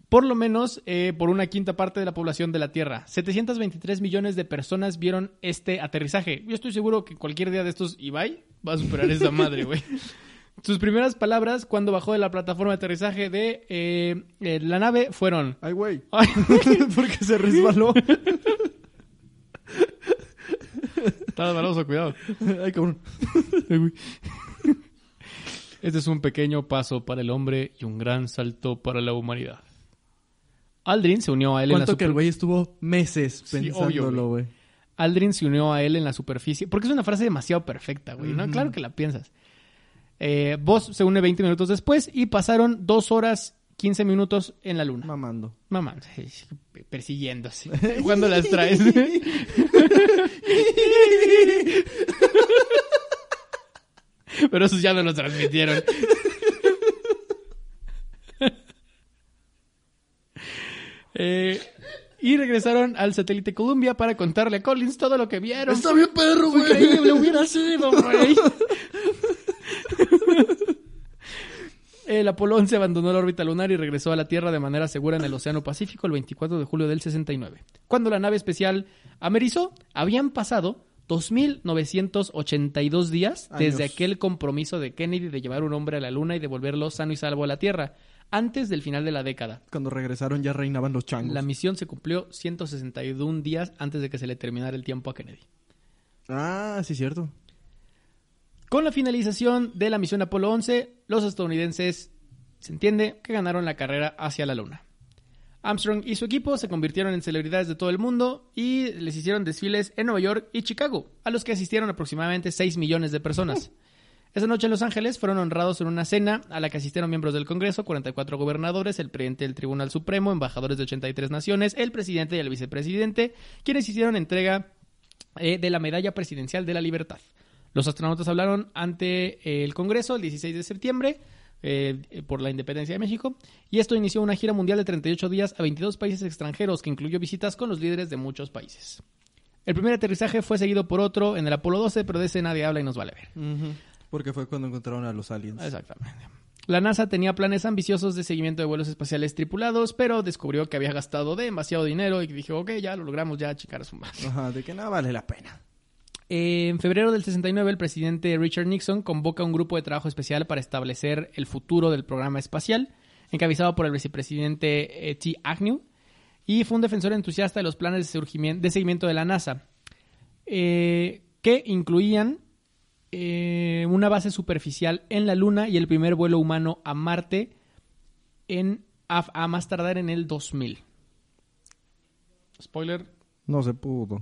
Por lo menos eh, por una quinta parte de la población de la Tierra. 723 millones de personas vieron este aterrizaje. Yo estoy seguro que cualquier día de estos Ibai va a superar esa madre, güey. Sus primeras palabras cuando bajó de la plataforma de aterrizaje de eh, eh, la nave fueron... Ay, güey. Ay, Porque se resbaló. Está baloso, cuidado. Ay, cabrón. Este es un pequeño paso para el hombre y un gran salto para la humanidad. Aldrin se unió a él en la ¿Cuánto que el super- güey estuvo meses Sí, obvio, pensándolo, güey? Aldrin se unió a él en la superficie. Porque es una frase demasiado perfecta, güey, ¿no? Claro que la piensas. Eh, Voss se une 20 minutos después y pasaron 2 horas 15 minutos en la luna. Mamando. Sí, persiguiéndose. ¿Cuándo las traes? Pero esos ya no los transmitieron. Eh, y regresaron al satélite Columbia para contarle a Collins todo lo que vieron. Está bien perro, güey. Increíble hubiera sido, güey. El Apolo 11 abandonó la órbita lunar y regresó a la Tierra de manera segura en el Océano Pacífico el 24 de julio del 69. Cuando la nave especial amerizó, habían pasado 2.982 días desde aquel compromiso de Kennedy de llevar un hombre a la Luna y devolverlo sano y salvo a la Tierra, antes del final de la década. Cuando regresaron ya reinaban los changos. La misión se cumplió 161 días antes de que se le terminara el tiempo a Kennedy. Ah, sí, cierto. Con la finalización de la misión Apolo 11, los estadounidenses se entiende que ganaron la carrera hacia la Luna. Armstrong y su equipo se convirtieron en celebridades de todo el mundo y les hicieron desfiles en Nueva York y Chicago, a los que asistieron aproximadamente 6 millones de personas. Esa noche en Los Ángeles fueron honrados en una cena a la que asistieron miembros del Congreso, 44 gobernadores, el presidente del Tribunal Supremo, embajadores de 83 naciones, el presidente y el vicepresidente, quienes hicieron entrega eh, de la Medalla Presidencial de la Libertad. Los astronautas hablaron ante eh, el Congreso el 16 de septiembre eh, por la independencia de México y esto inició una gira mundial de 38 días a 22 países extranjeros que incluyó visitas con los líderes de muchos países. El primer aterrizaje fue seguido por otro en el Apolo 12, pero de ese nadie habla y nos vale ver. Porque fue cuando encontraron a los aliens. Exactamente. La NASA tenía planes ambiciosos de seguimiento de vuelos espaciales tripulados, pero descubrió que había gastado demasiado dinero y dijo, ok, ya lo logramos, ya chicar su madre. Ajá, de que nada vale la pena. En febrero del 69, el presidente Richard Nixon convoca un grupo de trabajo especial para establecer el futuro del programa espacial, encabezado por el vicepresidente eh, T. Agnew, y fue un defensor entusiasta de los planes de, seguimiento de la NASA, eh, que incluían eh, una base superficial en la Luna y el primer vuelo humano a Marte en, a, a más tardar en el 2000. Spoiler, No se pudo.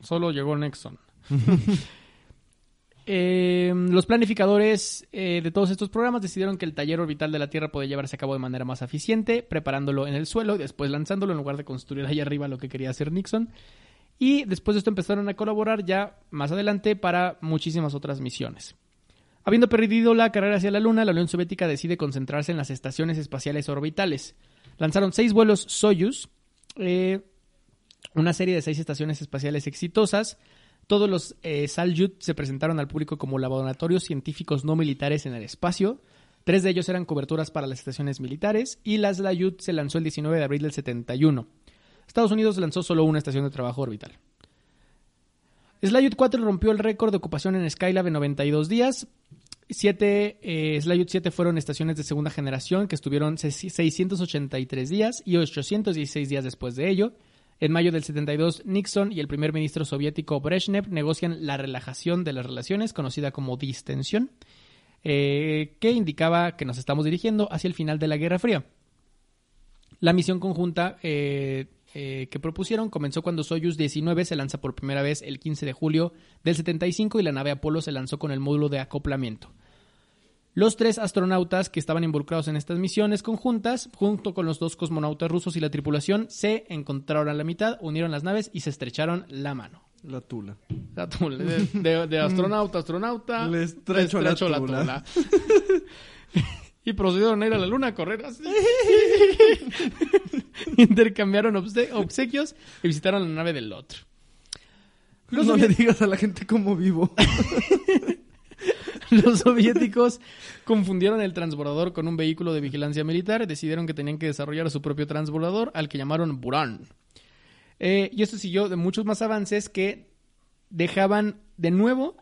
Solo llegó Nexon. Eh, los planificadores eh, de todos estos programas decidieron que el taller orbital de la Tierra podía llevarse a cabo de manera más eficiente, preparándolo en el suelo y después lanzándolo en lugar de construir ahí arriba lo que quería hacer Nixon. Y después de esto empezaron a colaborar ya más adelante para muchísimas otras misiones. Habiendo perdido la carrera hacia la Luna, la Unión Soviética decide concentrarse en las estaciones espaciales orbitales. Lanzaron seis vuelos Soyuz, eh, una serie de seis estaciones espaciales exitosas. Todos los eh, se presentaron al público como laboratorios científicos no militares en el espacio. Tres de ellos eran coberturas para las estaciones militares y la Salyut se lanzó el 19 de abril del 71. Estados Unidos lanzó solo una estación de trabajo orbital. Salyut 4 rompió el récord de ocupación en Skylab en 92 días. Siete, eh, Salyut 7 fueron estaciones de segunda generación que estuvieron se- 683 días y 816 días después de ello. En mayo del 72, Nixon y el primer ministro soviético Brezhnev negocian la relajación de las relaciones, conocida como distensión, eh, que indicaba que nos estamos dirigiendo hacia el final de la Guerra Fría. La misión conjunta eh, eh, que propusieron comenzó cuando Soyuz 19 se lanza por primera vez el 15 de julio del 75 y la nave Apolo se lanzó con el módulo de acoplamiento. Los tres astronautas que estaban involucrados en estas misiones conjuntas, junto con los dos cosmonautas rusos y la tripulación, se encontraron a la mitad, unieron las naves y se estrecharon la mano. La tula. La tula, de, de- de astronauta a astronauta. Le estrecho la tula. tula. y procedieron a ir a la luna a correr así. Intercambiaron obse- obsequios y visitaron la nave del otro. Los, no le digas a la gente cómo vivo. los soviéticos confundieron el transbordador con un vehículo de vigilancia militar y decidieron que tenían que desarrollar su propio transbordador, al que llamaron Buran. Eh, y esto siguió de muchos más avances que dejaban de nuevo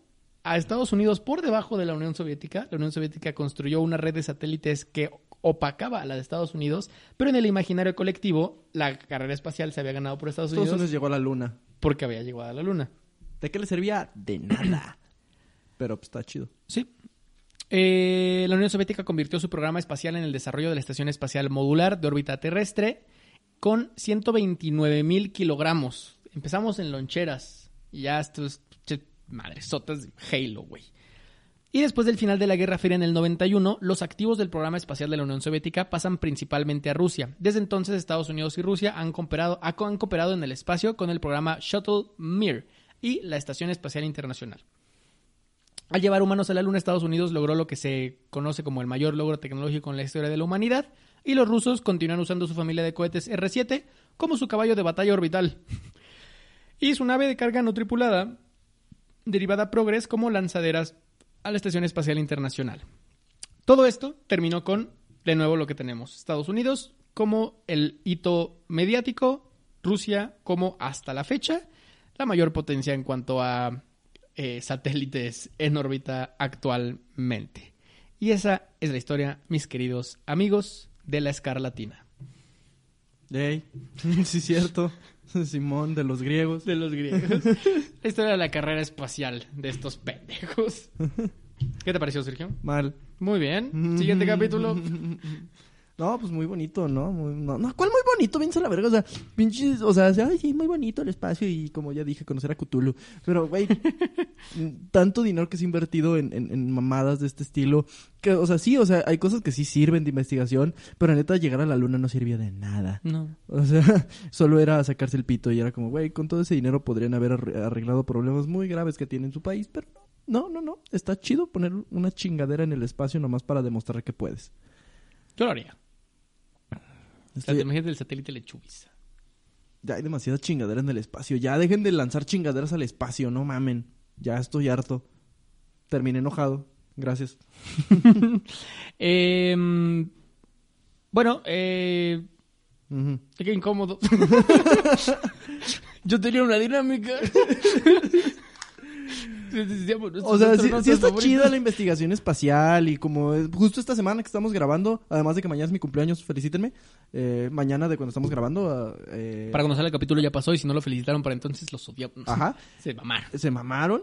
a Estados Unidos por debajo de la Unión Soviética. La Unión Soviética construyó una red de satélites que opacaba a la de Estados Unidos, pero en el imaginario colectivo la carrera espacial se había ganado por Estados, Estados Unidos Unidos llegó a la luna. porque había llegado a la Luna. ¿De qué le servía? De nada. Pero pues, está chido. Sí. Eh, la Unión Soviética convirtió su programa espacial en el desarrollo de la Estación Espacial Modular de órbita terrestre con 129 mil kilogramos. Empezamos en loncheras y ya estos madresotas de Halo, güey. Y después del final de la Guerra Fría en el 91, los activos del programa espacial de la Unión Soviética pasan principalmente a Rusia. Desde entonces, Estados Unidos y Rusia han cooperado, han cooperado en el espacio con el programa Shuttle Mir y la Estación Espacial Internacional. Al llevar humanos a la Luna, Estados Unidos logró lo que se conoce como el mayor logro tecnológico en la historia de la humanidad, y los rusos continúan usando su familia de cohetes R-7 como su caballo de batalla orbital. y su nave de carga no tripulada, derivada Progress, como lanzaderas a la Estación Espacial Internacional. Todo esto terminó con, de nuevo, lo que tenemos. Estados Unidos como el hito mediático, Rusia como hasta la fecha, la mayor potencia en cuanto a eh, satélites en órbita actualmente. Y esa es la historia, mis queridos amigos, de la escarlatina. Ey, sí, cierto. Simón, de los griegos. De los griegos. la historia de la carrera espacial de estos pendejos. ¿Qué te pareció, Sergio? Mal. Muy bien. Siguiente capítulo. No, pues muy bonito, ¿no? Muy- no, no, ¿cuál muy bonito? Piensa la verga, o sea, pinches, o sea, ay, sí, muy bonito el espacio y como ya dije, conocer a Cthulhu. Pero, güey, tanto dinero que se ha invertido en, en- en mamadas de este estilo, que, o sea, sí, o sea, hay cosas que sí sirven de investigación, pero neta, llegar a la luna no servía de nada. No. O sea, solo era sacarse el pito y era como, güey, con todo ese dinero podrían haber arre- arreglado problemas muy graves que tiene en su país, pero no, no, no, está chido poner una chingadera en el espacio nomás para demostrar que puedes. Yo lo haría. Estoy- te imaginas el satélite lechubiza. Ya hay demasiada chingadera en el espacio. Ya dejen de lanzar chingaderas al espacio, no mamen. Ya estoy harto. Terminé enojado. Gracias. Em, bueno, eh, Ujú. qué incómodo. Yo tenía una dinámica. O sea, sí, sí está chida la investigación espacial y como es- justo esta semana que estamos grabando, además de que mañana es mi cumpleaños, felicítenme. Eh, mañana de cuando estamos grabando, ah, eh, Para conocer el capítulo ya pasó y si no lo felicitaron para entonces los odiamos. ajá, Se mamaron. se mamaron.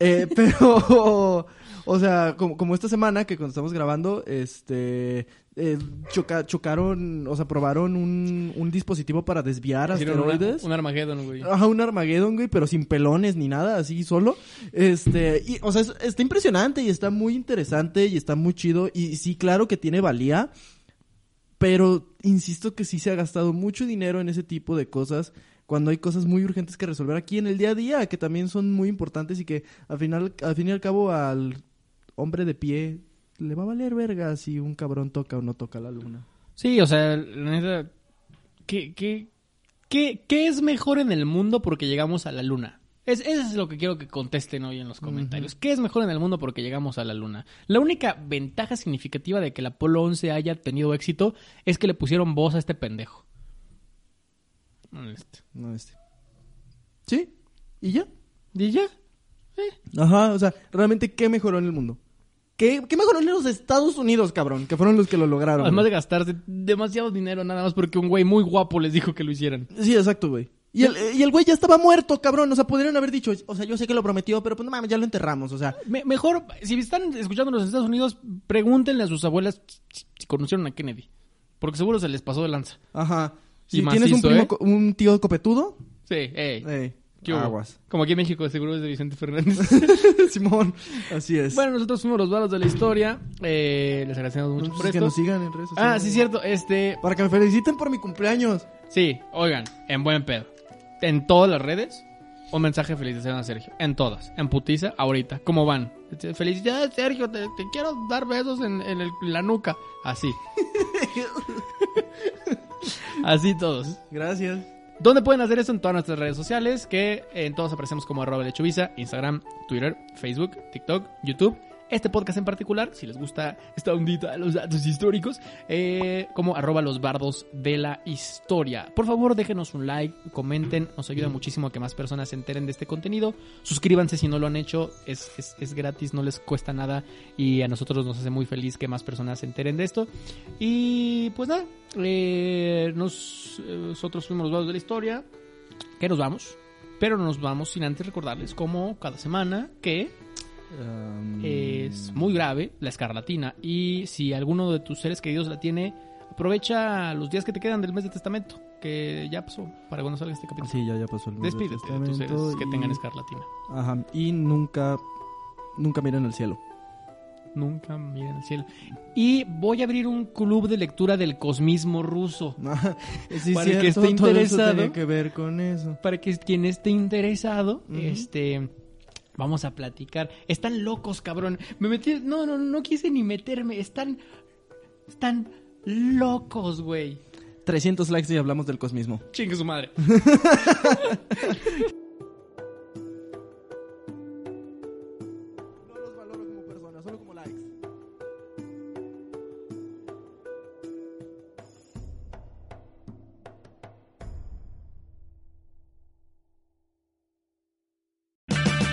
Eh, pero, o sea, como, como esta semana que cuando estamos grabando, este, eh, choca- chocaron, o sea, probaron un, un dispositivo para desviar una- asteroides. un Armageddon, güey. Ajá, un Armageddon, güey, pero sin pelones ni nada, así solo. Este, y, o sea, es- está impresionante y está muy interesante y está muy chido. Y sí, claro que tiene valía. Pero insisto que sí se ha gastado mucho dinero en ese tipo de cosas cuando hay cosas muy urgentes que resolver aquí en el día a día, que también son muy importantes y que al final, al fin y al cabo al hombre de pie le va a valer verga si un cabrón toca o no toca la luna. Sí, o sea, la neta, ¿qué, qué, qué, qué es mejor en el mundo porque llegamos a la luna? Es, eso es lo que quiero que contesten hoy en los comentarios. ¿Qué es mejor en el mundo porque llegamos a la luna? La única ventaja significativa de que el Apolo 11 haya tenido éxito es que le pusieron voz a este pendejo. Este. No este. ¿Sí? ¿Y ya? ¿Y ya? Ajá, o sea, realmente, ¿qué mejoró en el mundo? ¿Qué, qué los Estados Unidos, cabrón? Que fueron los que lo lograron. Además de gastarse demasiado dinero nada más porque un güey muy guapo les dijo que lo hicieran. Sí, exacto, güey. Y el, y el güey ya estaba muerto, cabrón. O sea, podrían haber dicho, o sea, yo sé que lo prometió, pero pues no mames, ya lo enterramos. O sea, Me- mejor, si están escuchando en los Estados Unidos, pregúntenle a sus abuelas si, conocieron a Kennedy. Porque seguro se les pasó de lanza. ajá. Si tienes un, primo ¿eh? un tío copetudo, Sí, ey. eh, ¿qué hubo? Aguas. Como aquí en México, seguro es de Vicente Fernández. Simón, así es. bueno, nosotros fuimos los varos de la historia. Eh, les agradecemos mucho Pues por es que esto. nos sigan en redes sociales. Ah, sí, cierto. Este, Para que me feliciten por mi cumpleaños. sí, oigan, en buen pedo. En todas las redes, un mensaje de felicitación a Sergio. En todas. En putiza, ahorita. ¿Cómo van? Este, Felicidades, Sergio. Te, te quiero dar besos en, en el- la nuca. Así. Así todos. Gracias. ¿Dónde pueden hacer eso? En todas nuestras redes sociales, que en todos aparecemos como arroba lechubiza, Instagram, Twitter, Facebook, TikTok, YouTube. Este podcast en particular, si les gusta esta ondita de los datos históricos, eh, como arroba los bardos de la historia. Por favor, déjenos un like, comenten, nos ayuda muchísimo a que más personas se enteren de este contenido. Suscríbanse si no lo han hecho, es, es, es gratis, no les cuesta nada y a nosotros nos hace muy feliz que más personas se enteren de esto. Y pues nada, eh, eh, nosotros fuimos los bardos de la historia, que nos vamos. Pero no nos vamos sin antes recordarles, como cada semana, que Um, es muy grave la escarlatina. Y si alguno de tus seres queridos la tiene, aprovecha los días que te quedan del mes de testamento, que ya pasó para cuando salga este capítulo. Sí, ya, ya pasó el mes Despídete de tus seres que tengan escarlatina. Ajá. Y nunca, nunca miren al cielo. Nunca miren el cielo. Y voy a abrir un club de lectura del cosmismo ruso. sí, Para el que esté todo eso interesado. que ver con eso. Para que quien esté interesado, este. Vamos a platicar. Están locos, cabrón. Me metí. No, no, no quise ni meterme. Están. Están locos, güey. 300 likes y hablamos del cosmismo. Chingue su madre.